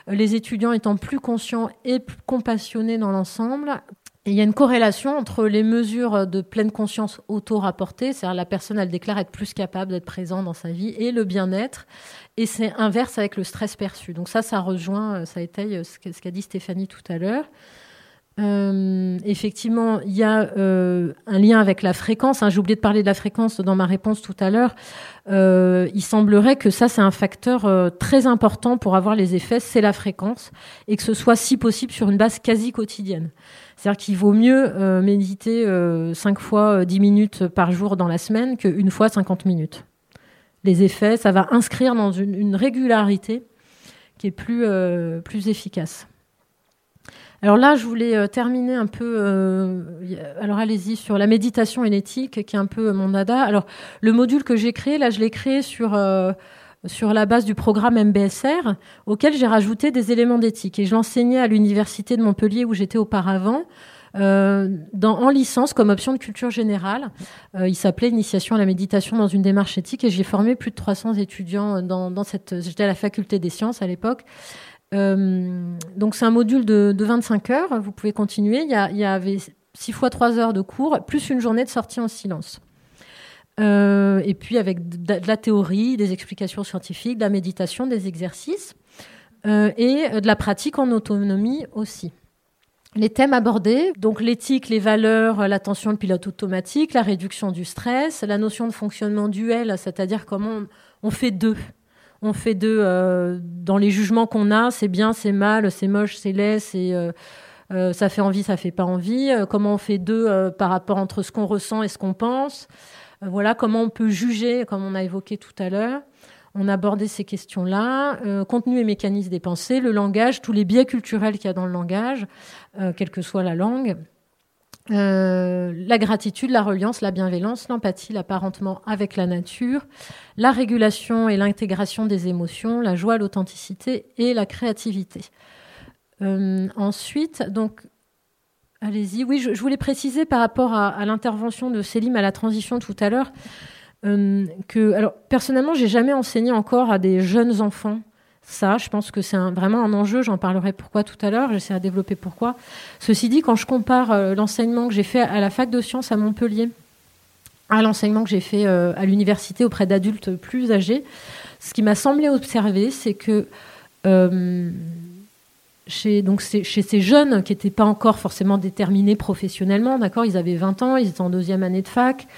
euh, les étudiants étant plus conscients et plus compassionnés dans l'ensemble. Et il y a une corrélation entre les mesures de pleine conscience auto-rapportées, c'est-à-dire la personne, elle déclare être plus capable d'être présent dans sa vie, et le bien-être. Et c'est inverse avec le stress perçu. Donc ça, ça rejoint, euh, ça étaye ce qu'a dit Stéphanie tout à l'heure. Euh, effectivement, il y a euh, un lien avec la fréquence. hein. J'ai oublié de parler de la fréquence dans ma réponse tout à l'heure. Euh, il semblerait que ça, c'est un facteur très important pour avoir les effets, c'est la fréquence, et que ce soit si possible sur une base quasi quotidienne. C'est-à-dire qu'il vaut mieux méditer euh, 5 fois euh, 10 minutes par jour dans la semaine qu'une fois 50 minutes. Les effets, ça va inscrire dans une, une régularité qui est plus, plus efficace. Alors là, je voulais euh, terminer un peu. euh, alors allez-y sur la méditation et l'éthique, qui est un peu mon dada. Alors le module que j'ai créé, là, je l'ai créé sur euh, sur la base du programme MBSR, auquel j'ai rajouté des éléments d'éthique. Et je l'enseignais à l'université de Montpellier où j'étais auparavant. euh, dans, en licence comme option de culture générale. Euh, il s'appelait Initiation à la méditation dans une démarche éthique et j'ai formé plus de 300 étudiants dans, dans cette. J'étais à la faculté des sciences à l'époque. Euh, donc c'est un module de, de 25 heures. Vous pouvez continuer. Il y, avait 6 fois 3 heures de cours, plus une journée de sortie en silence. Euh, et puis avec de, la théorie, des explications scientifiques, de la méditation, des exercices euh, et de la pratique en autonomie aussi. Les thèmes abordés, donc l'éthique, les valeurs, l'attention, le pilote automatique, la réduction du stress, la notion de fonctionnement duel, c'est-à-dire comment on fait deux. On fait deux euh, dans les jugements qu'on a, c'est bien, c'est mal, c'est moche, c'est laid, c'est euh, euh, ça fait envie, ça fait pas envie. Comment on fait deux par rapport entre ce qu'on ressent et ce qu'on pense. Voilà comment on peut juger, comme on a évoqué tout à l'heure. On a abordé ces questions-là. Contenu et mécanisme des pensées, le langage, tous les biais culturels qu'il y a dans le langage, quelle que soit la langue. Euh, la gratitude, la reliance, la bienveillance, l'empathie, l'apparentement avec la nature, la régulation et l'intégration des émotions, la joie, l'authenticité et la créativité. Euh, ensuite, donc, allez-y. Oui, je, voulais préciser par rapport à, à l'intervention de Célim à la transition tout à l'heure euh, que, alors, personnellement, j'ai jamais enseigné encore à des jeunes enfants ça. Je pense que c'est vraiment un enjeu. J'en parlerai pourquoi tout à l'heure. J'essaierai de développer pourquoi. Ceci dit, quand je compare euh, l'enseignement que j'ai fait à la fac de sciences à Montpellier à l'enseignement que j'ai fait euh, à l'université auprès d'adultes plus âgés, ce qui m'a semblé observer, c'est que euh, chez, donc chez ces jeunes qui n'étaient pas encore forcément déterminés professionnellement, d'accord, ils avaient 20 ans, ils étaient en deuxième année de fac,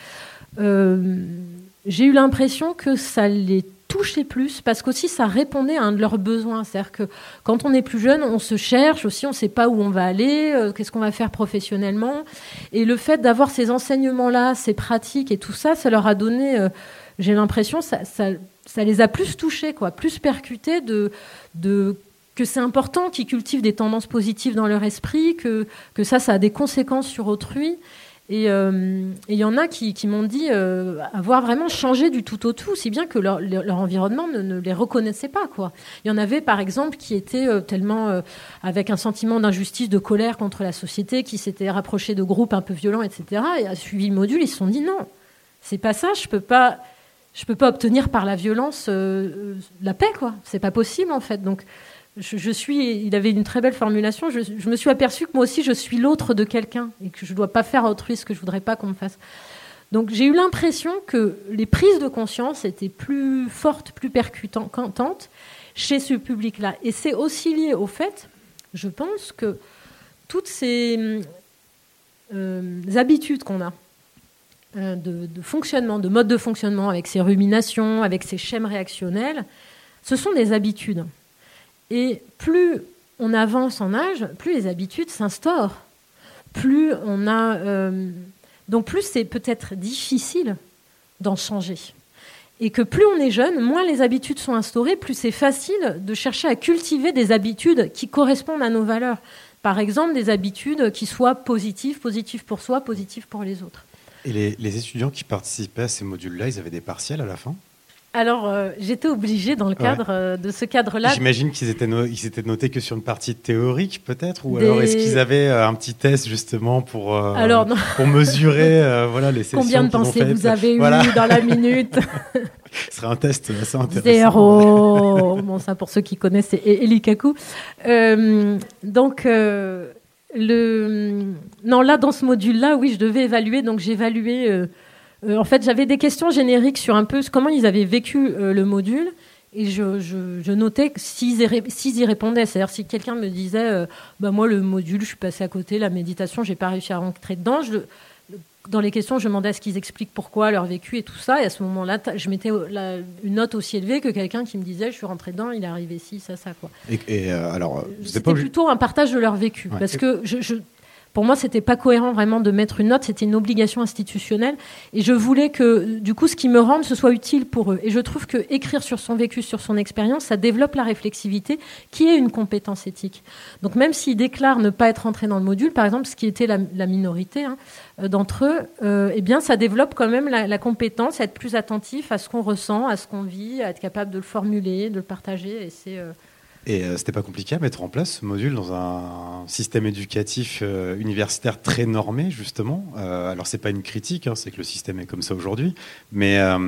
j'ai eu l'impression que ça les touchait plus parce qu'aussi ça répondait à un de leurs besoins. C'est-à-dire que quand on est plus jeune, on se cherche aussi, on ne sait pas où on va aller, euh, qu'est-ce qu'on va faire professionnellement. Et le fait d'avoir ces enseignements-là, ces pratiques et tout ça, ça leur a donné, euh, j'ai l'impression, ça, ça, ça, les a plus touchés, quoi, plus percutés de, de que c'est important qu'ils cultivent des tendances positives dans leur esprit, que, que ça, ça a des conséquences sur autrui. Et il euh, y en a qui, qui m'ont dit euh, avoir vraiment changé du tout au tout, si bien que leur, leur environnement ne, ne, les reconnaissait pas. Il y en avait, par exemple, qui étaient euh, tellement euh, avec un sentiment d'injustice, de colère contre la société, qui s'étaient rapprochés de groupes un peu violents, etc. Et a suivi le module, ils se sont dit non, c'est pas ça, je peux pas, je peux pas obtenir par la violence euh, la paix, quoi. C'est pas possible en fait. Donc je, suis, il avait une très belle formulation. Je, me suis aperçu que moi aussi, je suis l'autre de quelqu'un et que je ne dois pas faire à autrui ce que je voudrais pas qu'on me fasse. Donc j'ai eu l'impression que les prises de conscience étaient plus fortes, plus percutantes chez ce public-là. Et c'est aussi lié au fait, je pense, que toutes ces euh, habitudes qu'on a euh, de, de, fonctionnement, de mode de fonctionnement, avec ces ruminations, avec ces schèmes réactionnels, ce sont des habitudes. Et plus on avance en âge, plus les habitudes s'instaurent. Plus on a. Euh, donc, plus c'est peut-être difficile d'en changer. Et que plus on est jeune, moins les habitudes sont instaurées, plus c'est facile de chercher à cultiver des habitudes qui correspondent à nos valeurs. Par exemple, des habitudes qui soient positives, positives pour soi, positives pour les autres.
Et les, les étudiants qui participaient à ces modules-là, ils avaient des partiels à la fin?
Alors, euh, j'étais obligée dans le cadre ouais. euh, de ce cadre-là.
J'imagine qu'ils étaient, no ils étaient notés que sur une partie théorique, peut-être Ou Des... alors est-ce qu'ils avaient euh, un petit test justement pour, alors, pour mesurer voilà, les sessions
Combien de pensées vous avez voilà. eu dans la minute
Ce serait un test assez intéressant.
Zéro Bon, ça pour ceux qui connaissent, c'est Elikaku. donc, le... non, là, dans ce module-là, oui, je devais évaluer. Donc, euh, en fait, j'avais des questions génériques sur un peu comment ils avaient vécu euh, le module. Et je, je, je notais s'ils y, y, répondaient. C'est-à-dire, si quelqu'un me disait euh, bah, Moi, le module, je suis passé à côté, la méditation, j'ai pas réussi à rentrer dedans. Je, dans les questions, je demandais à ce qu'ils expliquent pourquoi leur vécu et tout ça. Et à ce moment-là, je mettais la, une note aussi élevée que quelqu'un qui me disait Je suis rentré dedans, il est arrivé ci, ça, ça. Quoi.
Et, et euh, alors,
c'était plutôt un partage de leur vécu. Ouais. Parce que je, je pour moi, c'était pas cohérent vraiment de mettre une note, c'était une obligation institutionnelle. Et je voulais que, du coup, ce qui me rende, ce soit utile pour eux. Et je trouve que écrire sur son vécu, sur son expérience, ça développe la réflexivité, qui est une compétence éthique. Donc, même s'ils déclarent ne pas être entrés dans le module, par exemple, ce qui était la, minorité hein, d'entre eux, euh, eh bien, ça développe quand même la, la, compétence à être plus attentif à ce qu'on ressent, à ce qu'on vit, à être capable de le formuler, de le partager. Et c'est euh,
et euh, c'était pas compliqué à mettre en place ce module dans un système éducatif euh, universitaire très normé, justement. Euh, alors, c'est pas une critique, hein, c'est que le système est comme ça aujourd'hui. Mais euh,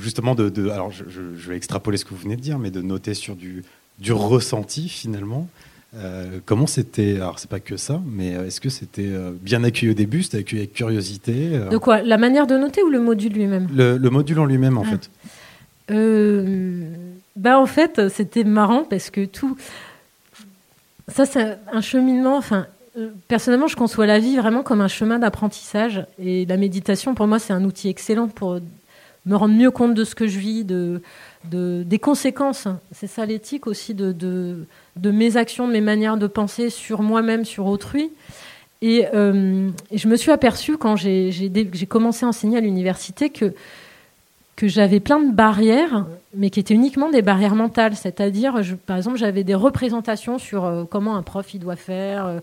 justement, de, de alors je, je, vais extrapoler ce que vous venez de dire, mais de noter sur du, du ressenti, finalement. Euh, comment c'était Alors, c'est pas que ça, mais est-ce que c'était bien accueilli au début C'était accueilli avec curiosité
De quoi? La manière de noter ou le module lui-même?
Le, le, module en lui-même, en ah. fait.
Euh bah, en fait, c'était marrant parce que tout. Ça, c'est un cheminement. Enfin, euh, personnellement, je conçois la vie vraiment comme un chemin d'apprentissage. Et la méditation, pour moi, c'est un outil excellent pour me rendre mieux compte de ce que je vis, de, de des conséquences. C'est ça l'éthique aussi de, de, de, mes actions, de mes manières de penser sur moi-même, sur autrui. Et, euh, et, je me suis aperçue quand j'ai commencé à enseigner à l'université que que j'avais plein de barrières, mais qui étaient uniquement des barrières mentales. C'est-à-dire, par exemple, j'avais des représentations sur euh, comment un prof il doit faire, euh,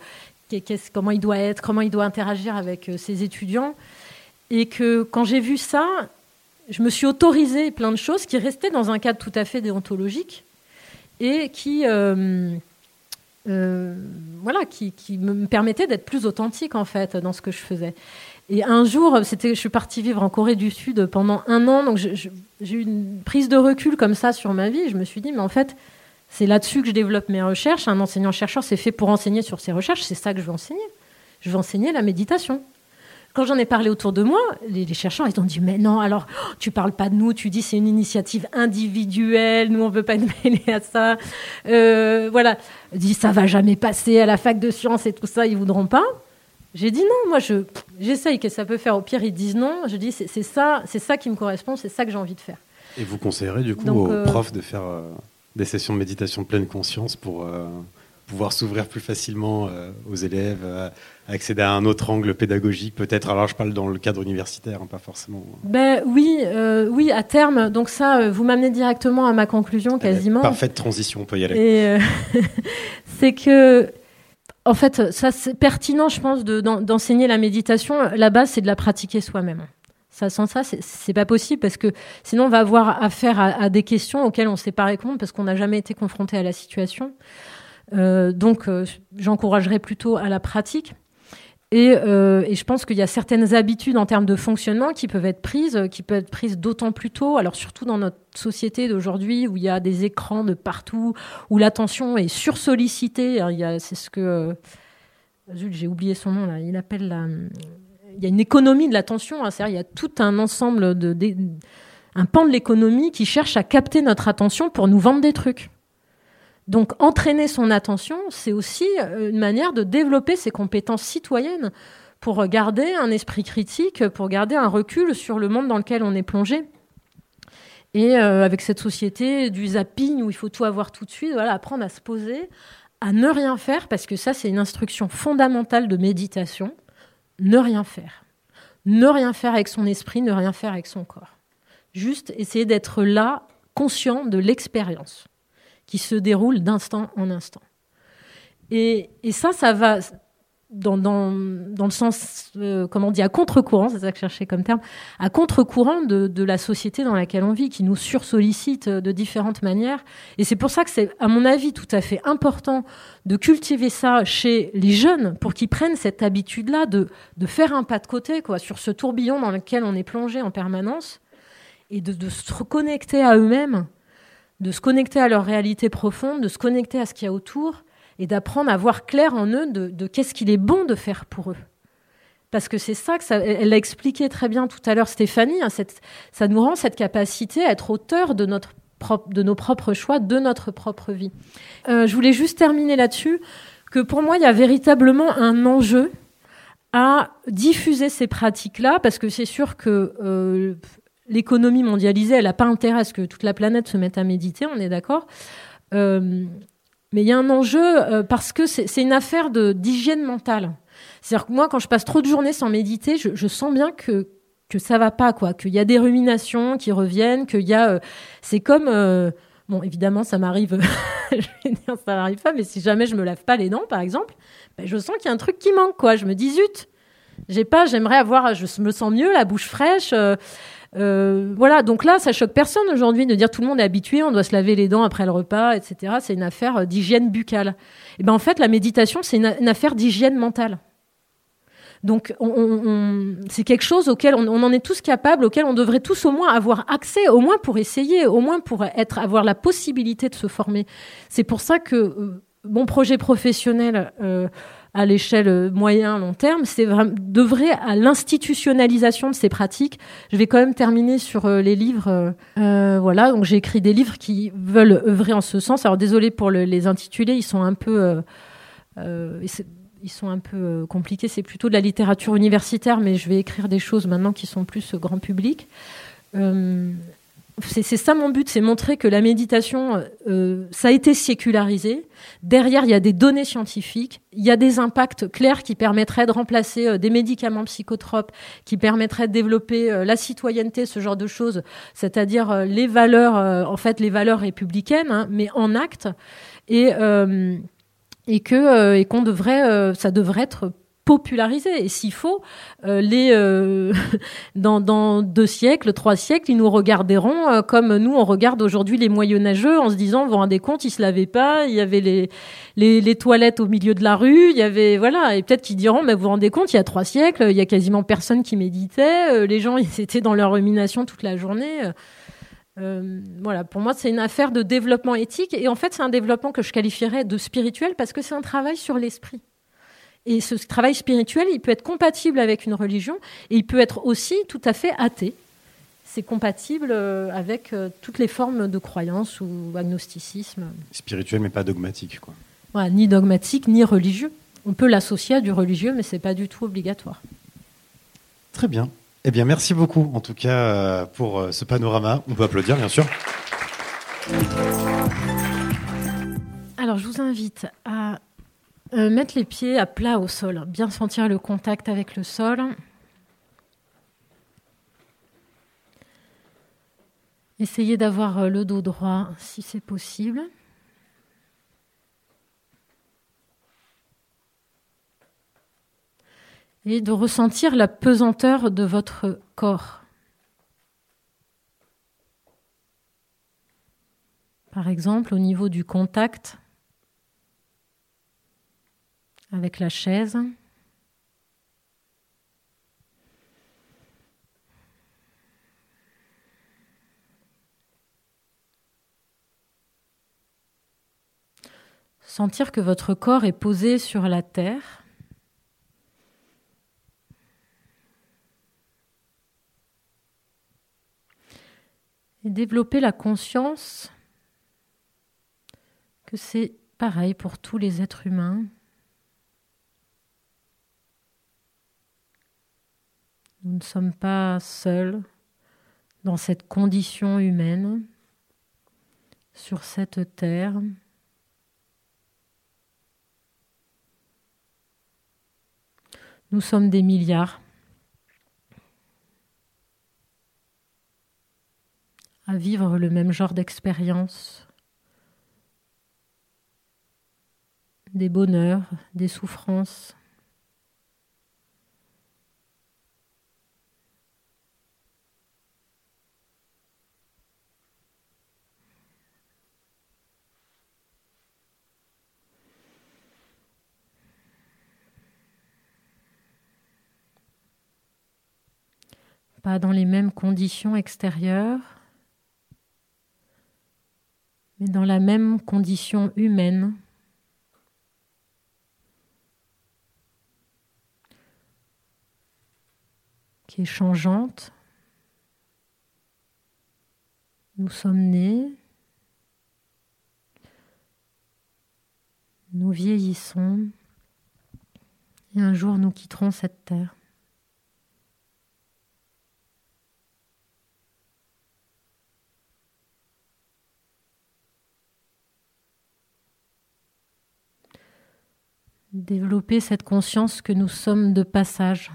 comment il doit être, comment il doit interagir avec euh, ses étudiants. Et que quand j'ai vu ça, je me suis autorisé plein de choses qui restaient dans un cadre tout à fait déontologique et qui, voilà, qui me permettaient d'être plus authentique en fait dans ce que je faisais. Et un jour, c'était, je suis partie vivre en Corée du Sud pendant un an, donc j'ai eu une prise de recul comme ça sur ma vie. Je me suis dit, mais en fait, c'est là-dessus que je développe mes recherches. Un enseignant-chercheur, c'est fait pour enseigner sur ses recherches. C'est ça que je veux enseigner. Je veux enseigner la méditation. Quand j'en ai parlé autour de moi, les, chercheurs, ils ont dit, mais non, alors, oh, tu parles pas de nous, tu dis c'est une initiative individuelle, nous, on veut pas nous mêler à ça. Euh, voilà. Ils disent, ça va jamais passer à la fac de sciences et tout ça, ils voudront pas. J'ai dit non, moi, je, j'essaye que ça peut faire. Au pire, ils disent non. Je dis, c'est, ça, c'est ça qui me correspond, c'est ça que j'ai envie de faire.
Et vous conseillerez du coup
Donc,
aux
euh,
profs de faire euh, des sessions de méditation de pleine conscience pour euh, pouvoir s'ouvrir plus facilement aux élèves, accéder à un autre angle pédagogique peut-être. Alors je parle dans le cadre universitaire, hein, pas forcément.
Ben oui, oui, à terme. Donc ça, vous m'amenez directement à ma conclusion quasiment.
Parfaite transition, on peut y aller.
C'est que, en fait, ça c'est pertinent, je pense, de- d'en- d'enseigner la méditation. La base, c'est de la pratiquer soi-même. Ça, sans ça, c'est- pas possible parce que sinon on va avoir affaire à, des questions auxquelles on ne sait pas répondre parce qu'on n'a jamais été confronté à la situation. Euh, donc, euh, j'encouragerais plutôt à la pratique. Et, euh, et je pense qu'il y a certaines habitudes en termes de fonctionnement qui peuvent être prises, euh, qui peuvent être prises d'autant plus tôt. Alors surtout dans notre société d'aujourd'hui où il y a des écrans de partout, où l'attention est sursollicitée. A, c'est ce que euh, zut, j'ai oublié son nom là. Il appelle la. Il y a une économie de l'attention. Hein, c'est-à-dire il y a tout un ensemble de, un pan de l'économie qui cherche à capter notre attention pour nous vendre des trucs. Donc entraîner son attention, c'est aussi euh, une manière de développer ses compétences citoyennes pour garder un esprit critique, pour garder un recul sur le monde dans lequel on est plongé. Et euh, avec cette société du zapping où il faut tout avoir tout de suite, voilà, apprendre à se poser, à ne rien faire, parce que ça c'est une instruction fondamentale de méditation, ne rien faire. Ne rien faire avec son esprit, ne rien faire avec son corps. Juste essayer d'être là, conscient de l'expérience qui se déroule d'instant en instant. Et, et ça, ça va dans, dans, dans le sens, euh, comment on dit, à contre-courant, c'est ça que je cherchais comme terme, à contre-courant de, de la société dans laquelle on vit, qui nous sursollicite de différentes manières. Et c'est pour ça que c'est, à mon avis, tout à fait important de cultiver ça chez les jeunes pour qu'ils prennent cette habitude-là de, de faire un pas de côté quoi, sur ce tourbillon dans lequel on est plongé en permanence et de se reconnecter à eux-mêmes de se connecter à leur réalité profonde, de se connecter à ce qu'il y a autour et d'apprendre à voir clair en eux de, qu'est-ce qu'il est bon de faire pour eux. Parce que c'est ça que ça, elle l'a expliqué très bien tout à l'heure Stéphanie, hein, ça nous rend cette capacité à être auteur de nos propres choix, de notre propre vie. Euh, je voulais juste terminer là-dessus, que pour moi, il y a véritablement un enjeu à diffuser ces pratiques-là, parce que c'est sûr que euh, l'économie mondialisée, elle n'a pas intérêt à ce que toute la planète se mette à méditer, on est d'accord. Euh, mais il y a un enjeu euh, parce que c'est une affaire d'hygiène mentale. C'est-à-dire que moi, quand je passe trop de journées sans méditer, je, sens bien que que ça va pas, quoi. Qu'il y a des ruminations qui reviennent, qu'il y a. euh, c'est comme. bon, évidemment, ça m'arrive. ça m'arrive pas, mais si jamais je me lave pas les dents, par exemple, ben, je sens qu'il y a un truc qui manque, quoi. Je me dis zut. J'ai pas. J'aimerais avoir. Je me sens mieux, la bouche fraîche. Euh, voilà, donc là, ça choque personne aujourd'hui de dire tout le monde est habitué, on doit se laver les dents après le repas, etc. C'est une affaire euh, d'hygiène buccale. Et ben en fait, la méditation, c'est une, une affaire d'hygiène mentale. Donc, on, on- on- c'est quelque chose auquel on, on en est tous capables, auquel on devrait tous au moins avoir accès, au moins pour essayer, au moins pour être, avoir la possibilité de se former. C'est pour ça que euh, mon projet professionnel euh, à l'échelle euh, moyen long terme, c'est vraiment d'œuvrer à l'institutionnalisation de ces pratiques. Je vais quand même terminer sur euh, les livres. euh, euh, voilà, donc j'ai écrit des livres qui veulent œuvrer en ce sens. Alors désolé pour le- les intitulés, ils sont un peu euh, ils sont un peu compliqués. C'est plutôt de la littérature universitaire, mais je vais écrire des choses maintenant qui sont plus grand public. C'est ça mon but, c'est montrer que la méditation, euh, ça a été sécularisé. Derrière, il y a des données scientifiques, il y a des impacts clairs qui permettraient de remplacer euh, des médicaments psychotropes, qui permettraient de développer euh, la citoyenneté, ce genre de choses, c'est-à-dire les valeurs, en fait, les valeurs républicaines, hein, mais en acte. Et que et qu'on devrait, ça devrait être popularisé. Et s'il faut, euh, les euh, dans, dans deux siècles, trois siècles, ils nous regarderont euh, comme nous on regarde aujourd'hui les moyenâgeux en se disant, vous vous rendez compte, ils se lavaient pas, il y avait les, les, les toilettes au milieu de la rue, il y avait voilà, et peut-être qu'ils diront, mais vous vous rendez compte, il y a trois siècles, il y a quasiment personne qui méditait, euh, les gens ils étaient dans leur rumination toute la journée. euh, euh, voilà, pour moi, c'est une affaire de développement éthique. Et en fait, c'est un développement que je qualifierais de spirituel parce que c'est un travail sur l'esprit. Et ce travail spirituel, il peut être compatible avec une religion et il peut être aussi tout à fait athée. C'est compatible euh, avec euh, toutes les formes de croyance ou agnosticisme.
Spirituel, mais pas dogmatique. Quoi.
Voilà, ni dogmatique, ni religieux. On peut l'associer à du religieux, mais c'est pas du tout obligatoire.
Très bien. Eh bien, merci beaucoup, en tout cas, euh, pour ce panorama. On peut applaudir, bien sûr.
Alors, je vous invite à euh, mettre les pieds à plat au sol, bien sentir le contact avec le sol. Essayez d'avoir euh, le dos droit si c'est possible. Et de ressentir la pesanteur de votre corps. Par exemple, au niveau du contact avec la chaise. Sentir que votre corps est posé sur la terre. Et développer la conscience que c'est pareil pour tous les êtres humains. Nous ne sommes pas seuls dans cette condition humaine, sur cette terre. Nous sommes des milliards à vivre le même genre d'expérience, des bonheurs, des souffrances. Pas dans les mêmes conditions extérieures, mais dans la même condition humaine. qui est changeante. Nous sommes nés, nous vieillissons, et un jour nous quitterons cette terre. Développer cette conscience que nous sommes de passage.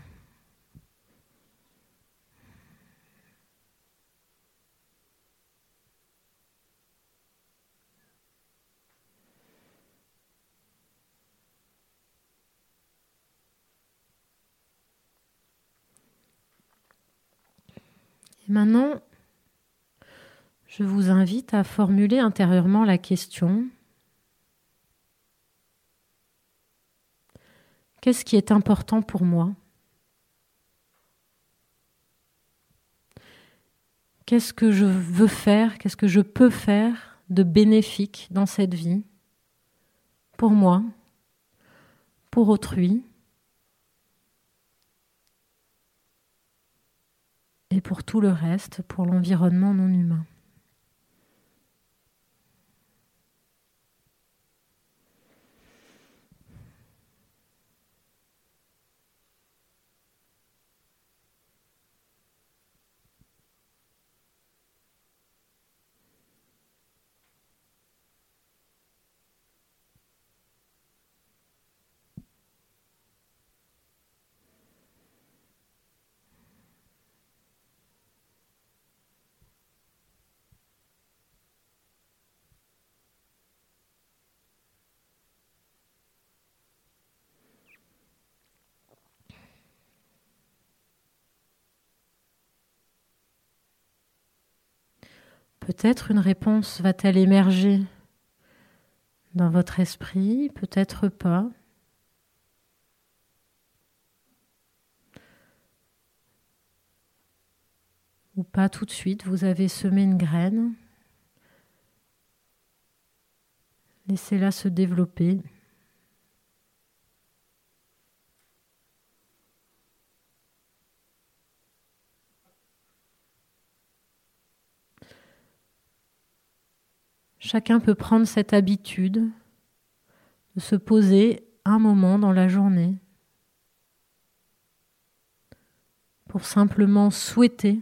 Et maintenant, je vous invite à formuler intérieurement la question Qu'est-ce qui est important pour moi? Qu'est-ce que je veux faire? Qu'est-ce que je peux faire de bénéfique dans cette vie? Pour moi? Pour autrui? Et pour tout le reste, pour l'environnement non humain. Peut-être une réponse va-t-elle émerger dans votre esprit, peut-être pas. Ou pas tout de suite, vous avez semé une graine. Laissez-la se développer. Chacun peut prendre cette habitude de se poser un moment dans la journée pour simplement souhaiter,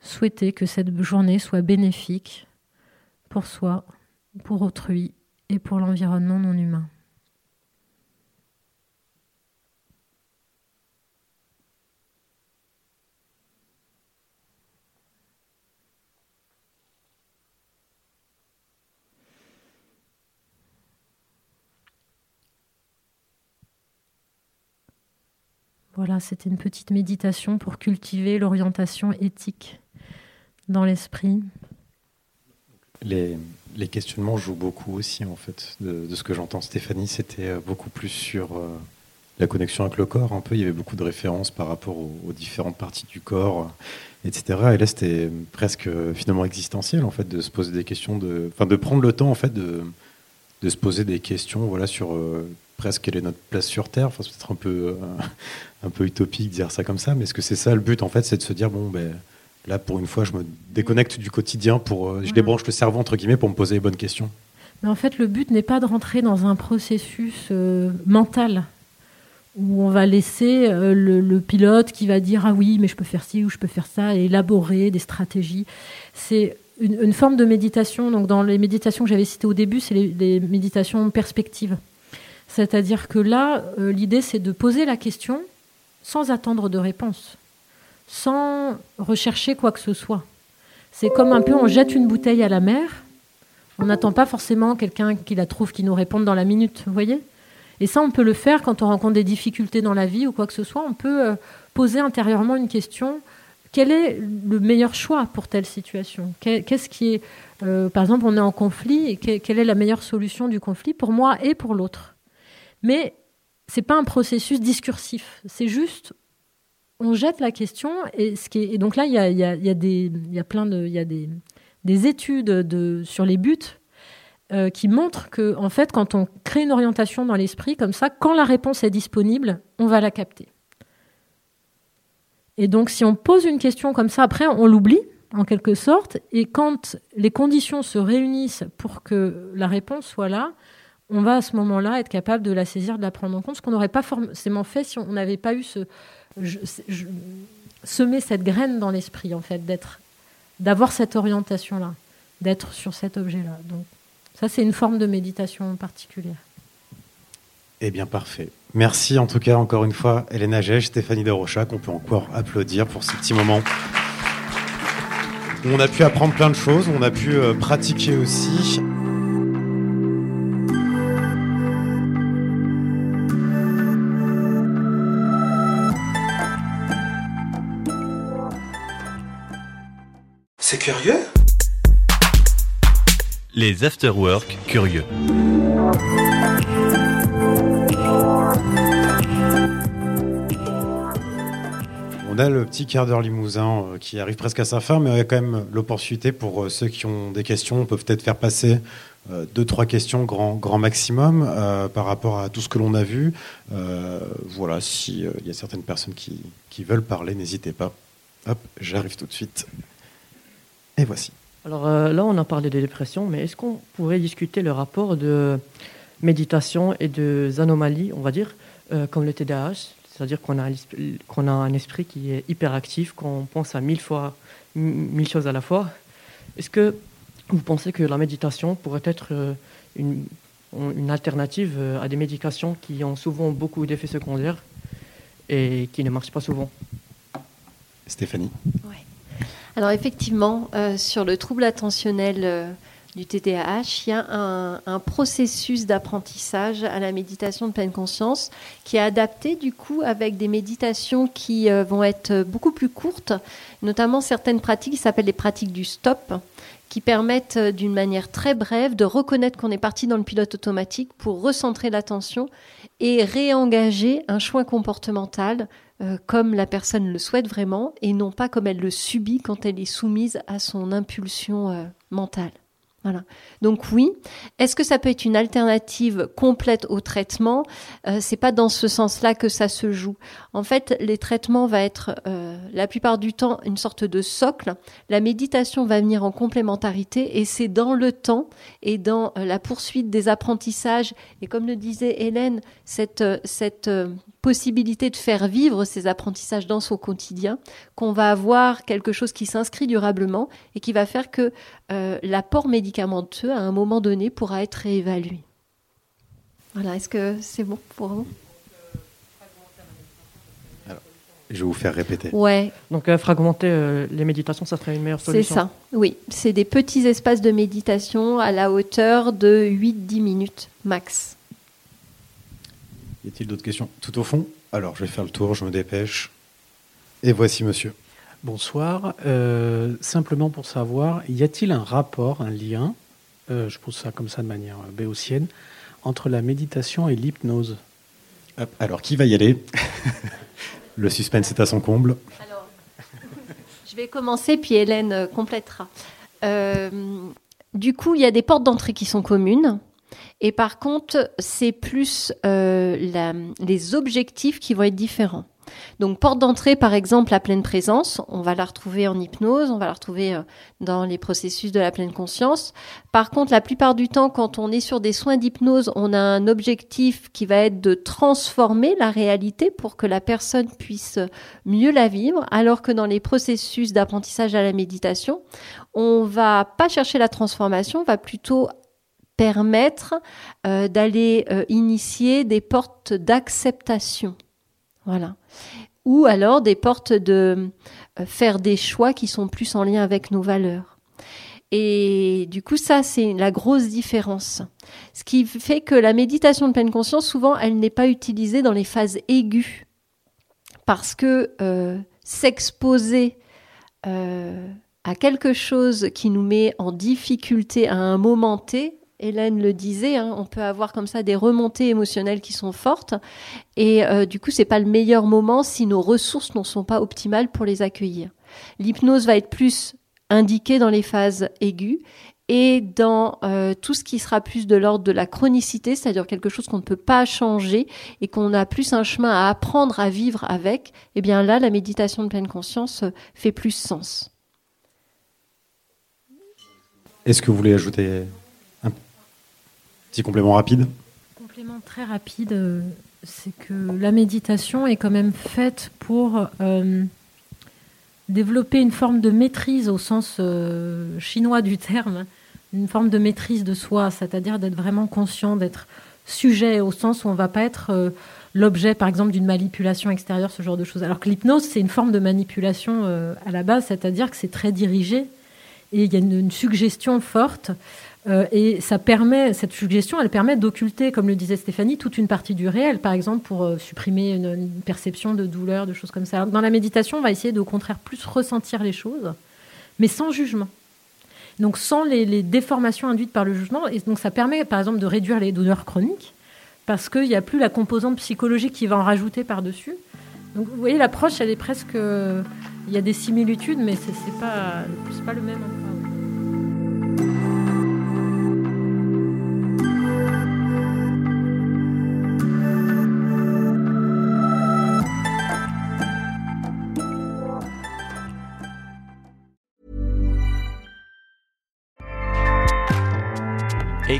souhaiter que cette journée soit bénéfique pour soi, pour autrui et pour l'environnement non humain. Voilà, c'était une petite méditation pour cultiver l'orientation éthique dans l'esprit.
Les, questionnements jouent beaucoup aussi, en fait, de, ce que j'entends. Stéphanie, c'était euh, beaucoup plus sur euh, la connexion avec le corps, un peu. Il y avait beaucoup de références par rapport aux, aux différentes parties du corps, euh, etc. Et là, c'était presque finalement existentiel, en fait, de se poser des questions, de, de prendre le temps, en fait, de, de se poser des questions, voilà, sur presque quelle est notre place sur Terre. Enfin, c'est peut-être un peu, euh, un peu utopique de dire ça comme ça, mais est-ce que c'est ça le but en fait, c'est de se dire bon ben là pour une fois je me déconnecte du quotidien pour, euh, je débranche le cerveau entre guillemets pour me poser les bonnes questions.
Mais en fait, le but n'est pas de rentrer dans un processus euh, mental où on va laisser euh, le, le, pilote qui va dire ah oui mais je peux faire ci ou je peux faire ça et élaborer des stratégies. C'est une, forme de méditation. Donc dans les méditations que j'avais citées au début, c'est les, les méditations perspectives. C'est-à-dire que là, euh, l'idée, c'est de poser la question sans attendre de réponse, sans rechercher quoi que ce soit. C'est comme un peu, on jette une bouteille à la mer, on n'attend pas forcément quelqu'un qui la trouve, qui nous réponde dans la minute, vous voyez? Et ça, on peut le faire quand on rencontre des difficultés dans la vie ou quoi que ce soit, on peut euh, poser intérieurement une question, quel est le meilleur choix pour telle situation? Qu'est-ce qui est, euh, par exemple, on est en conflit, quelle est la meilleure solution du conflit pour moi et pour l'autre? Mais c'est pas un processus discursif. C'est juste, on jette la question et, ce donc là, il y a, des, plein de, y a des, des études de, sur les buts euh, qui montrent que, en fait, quand on crée une orientation dans l'esprit comme ça, quand la réponse est disponible, on va la capter. Et donc, si on pose une question comme ça, après, on l'oublie en quelque sorte. Et quand les conditions se réunissent pour que la réponse soit là, on va à ce moment-là être capable de la saisir, de la prendre en compte, ce qu'on n'aurait pas forcément fait si on n'avait pas eu ce, semer cette graine dans l'esprit, en fait, d'être, d'avoir cette orientation-là, d'être sur cet objet-là. Donc, ça, c'est une forme de méditation particulière.
Eh bien, parfait. Merci en tout cas encore une fois, Elena Gege, Stéphanie de Rocha, qu'on peut encore applaudir pour ce petit moment. On a pu apprendre plein de choses, on a pu euh, pratiquer aussi.
C'est curieux
Les afterwork curieux.
Le petit quart d'heure limousin euh, qui arrive presque à sa fin, mais il y a quand même l'opportunité pour euh, ceux qui ont des questions, on peut peut-être faire passer euh, deux, trois questions grand, grand maximum par rapport à tout ce que l'on a vu. Voilà, s'il y a certaines personnes qui, qui veulent parler, n'hésitez pas. Hop, j'arrive tout de suite. Et voici.
Alors là, on a parlé des dépressions, mais est-ce qu'on pourrait discuter le rapport de méditation et de anomalies, on va dire, comme le TDAH C'est-à-dire qu'on a, qu'on a un esprit qui est hyperactif, qu'on pense à mille fois, mille choses à la fois. Est-ce que vous pensez que la méditation pourrait être euh, une, une alternative euh, à des médications qui ont souvent beaucoup d'effets secondaires et qui ne marchent pas souvent?
Stéphanie
ouais. Alors effectivement, euh, sur le trouble attentionnel euh, du TDAH, il y a un, processus d'apprentissage à la méditation de pleine conscience qui est adapté du coup avec des méditations qui euh, vont être beaucoup plus courtes, notamment certaines pratiques qui s'appellent les pratiques du stop, qui permettent euh, d'une manière très brève de reconnaître qu'on est parti dans le pilote automatique pour recentrer l'attention et réengager un choix comportemental euh, comme la personne le souhaite vraiment et non pas comme elle le subit quand elle est soumise à son impulsion mentale. Voilà. Donc oui, est-ce que ça peut être une alternative complète au traitement? Euh, C'est pas dans ce sens-là que ça se joue. En fait, les traitements vont être euh, la plupart du temps une sorte de socle. La méditation va venir en complémentarité et c'est dans le temps et dans euh, la poursuite des apprentissages et comme le disait Hélène, cette cette possibilité de faire vivre ces apprentissages dans son quotidien qu'on va avoir quelque chose qui s'inscrit durablement et qui va faire que euh, l'apport médicamenteux à un moment donné pourra être réévalué. Voilà, est-ce que c'est bon pour vous?
Je vais vous faire répéter.
Ouais,
Donc, euh, fragmenter euh, les méditations, ça serait une meilleure
c'est
solution.
ça. Oui, c'est des petits espaces de méditation à la hauteur de 8-10 minutes max.
Y a-t-il d'autres questions Tout au fond? Alors, je vais faire le tour, je me dépêche. Et voici monsieur.
Bonsoir. Euh, simplement pour savoir, y a-t-il un rapport, un lien, euh, je pose ça comme ça de manière béotienne, entre la méditation et l'hypnose?
Alors, qui va y aller? Le suspense est à son comble.
Je vais commencer, puis Hélène complétera. Euh, du coup, il y a des portes d'entrée qui sont communes. Et par contre, c'est plus euh, la- les objectifs qui vont être différents. Donc, porte d'entrée, par exemple, la pleine présence, on va la retrouver en hypnose, on va la retrouver euh, dans les processus de la pleine conscience. Par contre, la plupart du temps, quand on est sur des soins d'hypnose, on a un objectif qui va être de transformer la réalité pour que la personne puisse mieux la vivre, alors que dans les processus d'apprentissage à la méditation, on va pas chercher la transformation, on va plutôt permettre euh, d'aller euh, initier des portes d'acceptation. Voilà. Ou alors des portes de euh, faire des choix qui sont plus en lien avec nos valeurs. Et du coup, ça, c'est la grosse différence. Ce qui fait que la méditation de pleine conscience, souvent, elle n'est pas utilisée dans les phases aiguës. Parce que s'exposer à quelque chose qui nous met en difficulté à un moment T, Hélène le disait, hein, on peut avoir comme ça des remontées émotionnelles qui sont fortes, et euh, du coup, c'est pas le meilleur moment si nos ressources ne sont pas optimales pour les accueillir. L'hypnose va être plus indiquée dans les phases aiguës et dans euh, tout ce qui sera plus de l'ordre de la chronicité, c'est-à-dire quelque chose qu'on ne peut pas changer et qu'on a plus un chemin à apprendre à vivre avec, eh bien là, la méditation de pleine conscience euh, fait plus sens.
Est-ce que vous voulez ajouter petit complément rapide
Complément très rapide, euh, c'est que la méditation est quand même faite pour euh, développer une forme de maîtrise au sens euh, chinois du terme, une forme de maîtrise de soi, c'est-à-dire d'être vraiment conscient, d'être sujet au sens où on ne va pas être l'objet, par exemple, d'une manipulation extérieure, ce genre de choses. Alors que l'hypnose, c'est une forme de manipulation à la base, c'est-à-dire que c'est très dirigé et il y a une suggestion forte. Euh, et ça permet, cette suggestion, elle permet d'occulter, comme le disait Stéphanie, toute une partie du réel, par exemple, pour euh, supprimer une, perception de douleur, de choses comme ça. Dans la méditation, on va essayer de, au contraire, plus ressentir les choses, mais sans jugement. Donc sans les, déformations induites par le jugement. Et donc ça permet, par exemple, de réduire les douleurs chroniques, parce qu'il n'y a plus la composante psychologique qui va en rajouter par-dessus. Donc vous voyez, l'approche, elle est presque... euh, Il y a des similitudes, mais c'est pas, pas le même encore.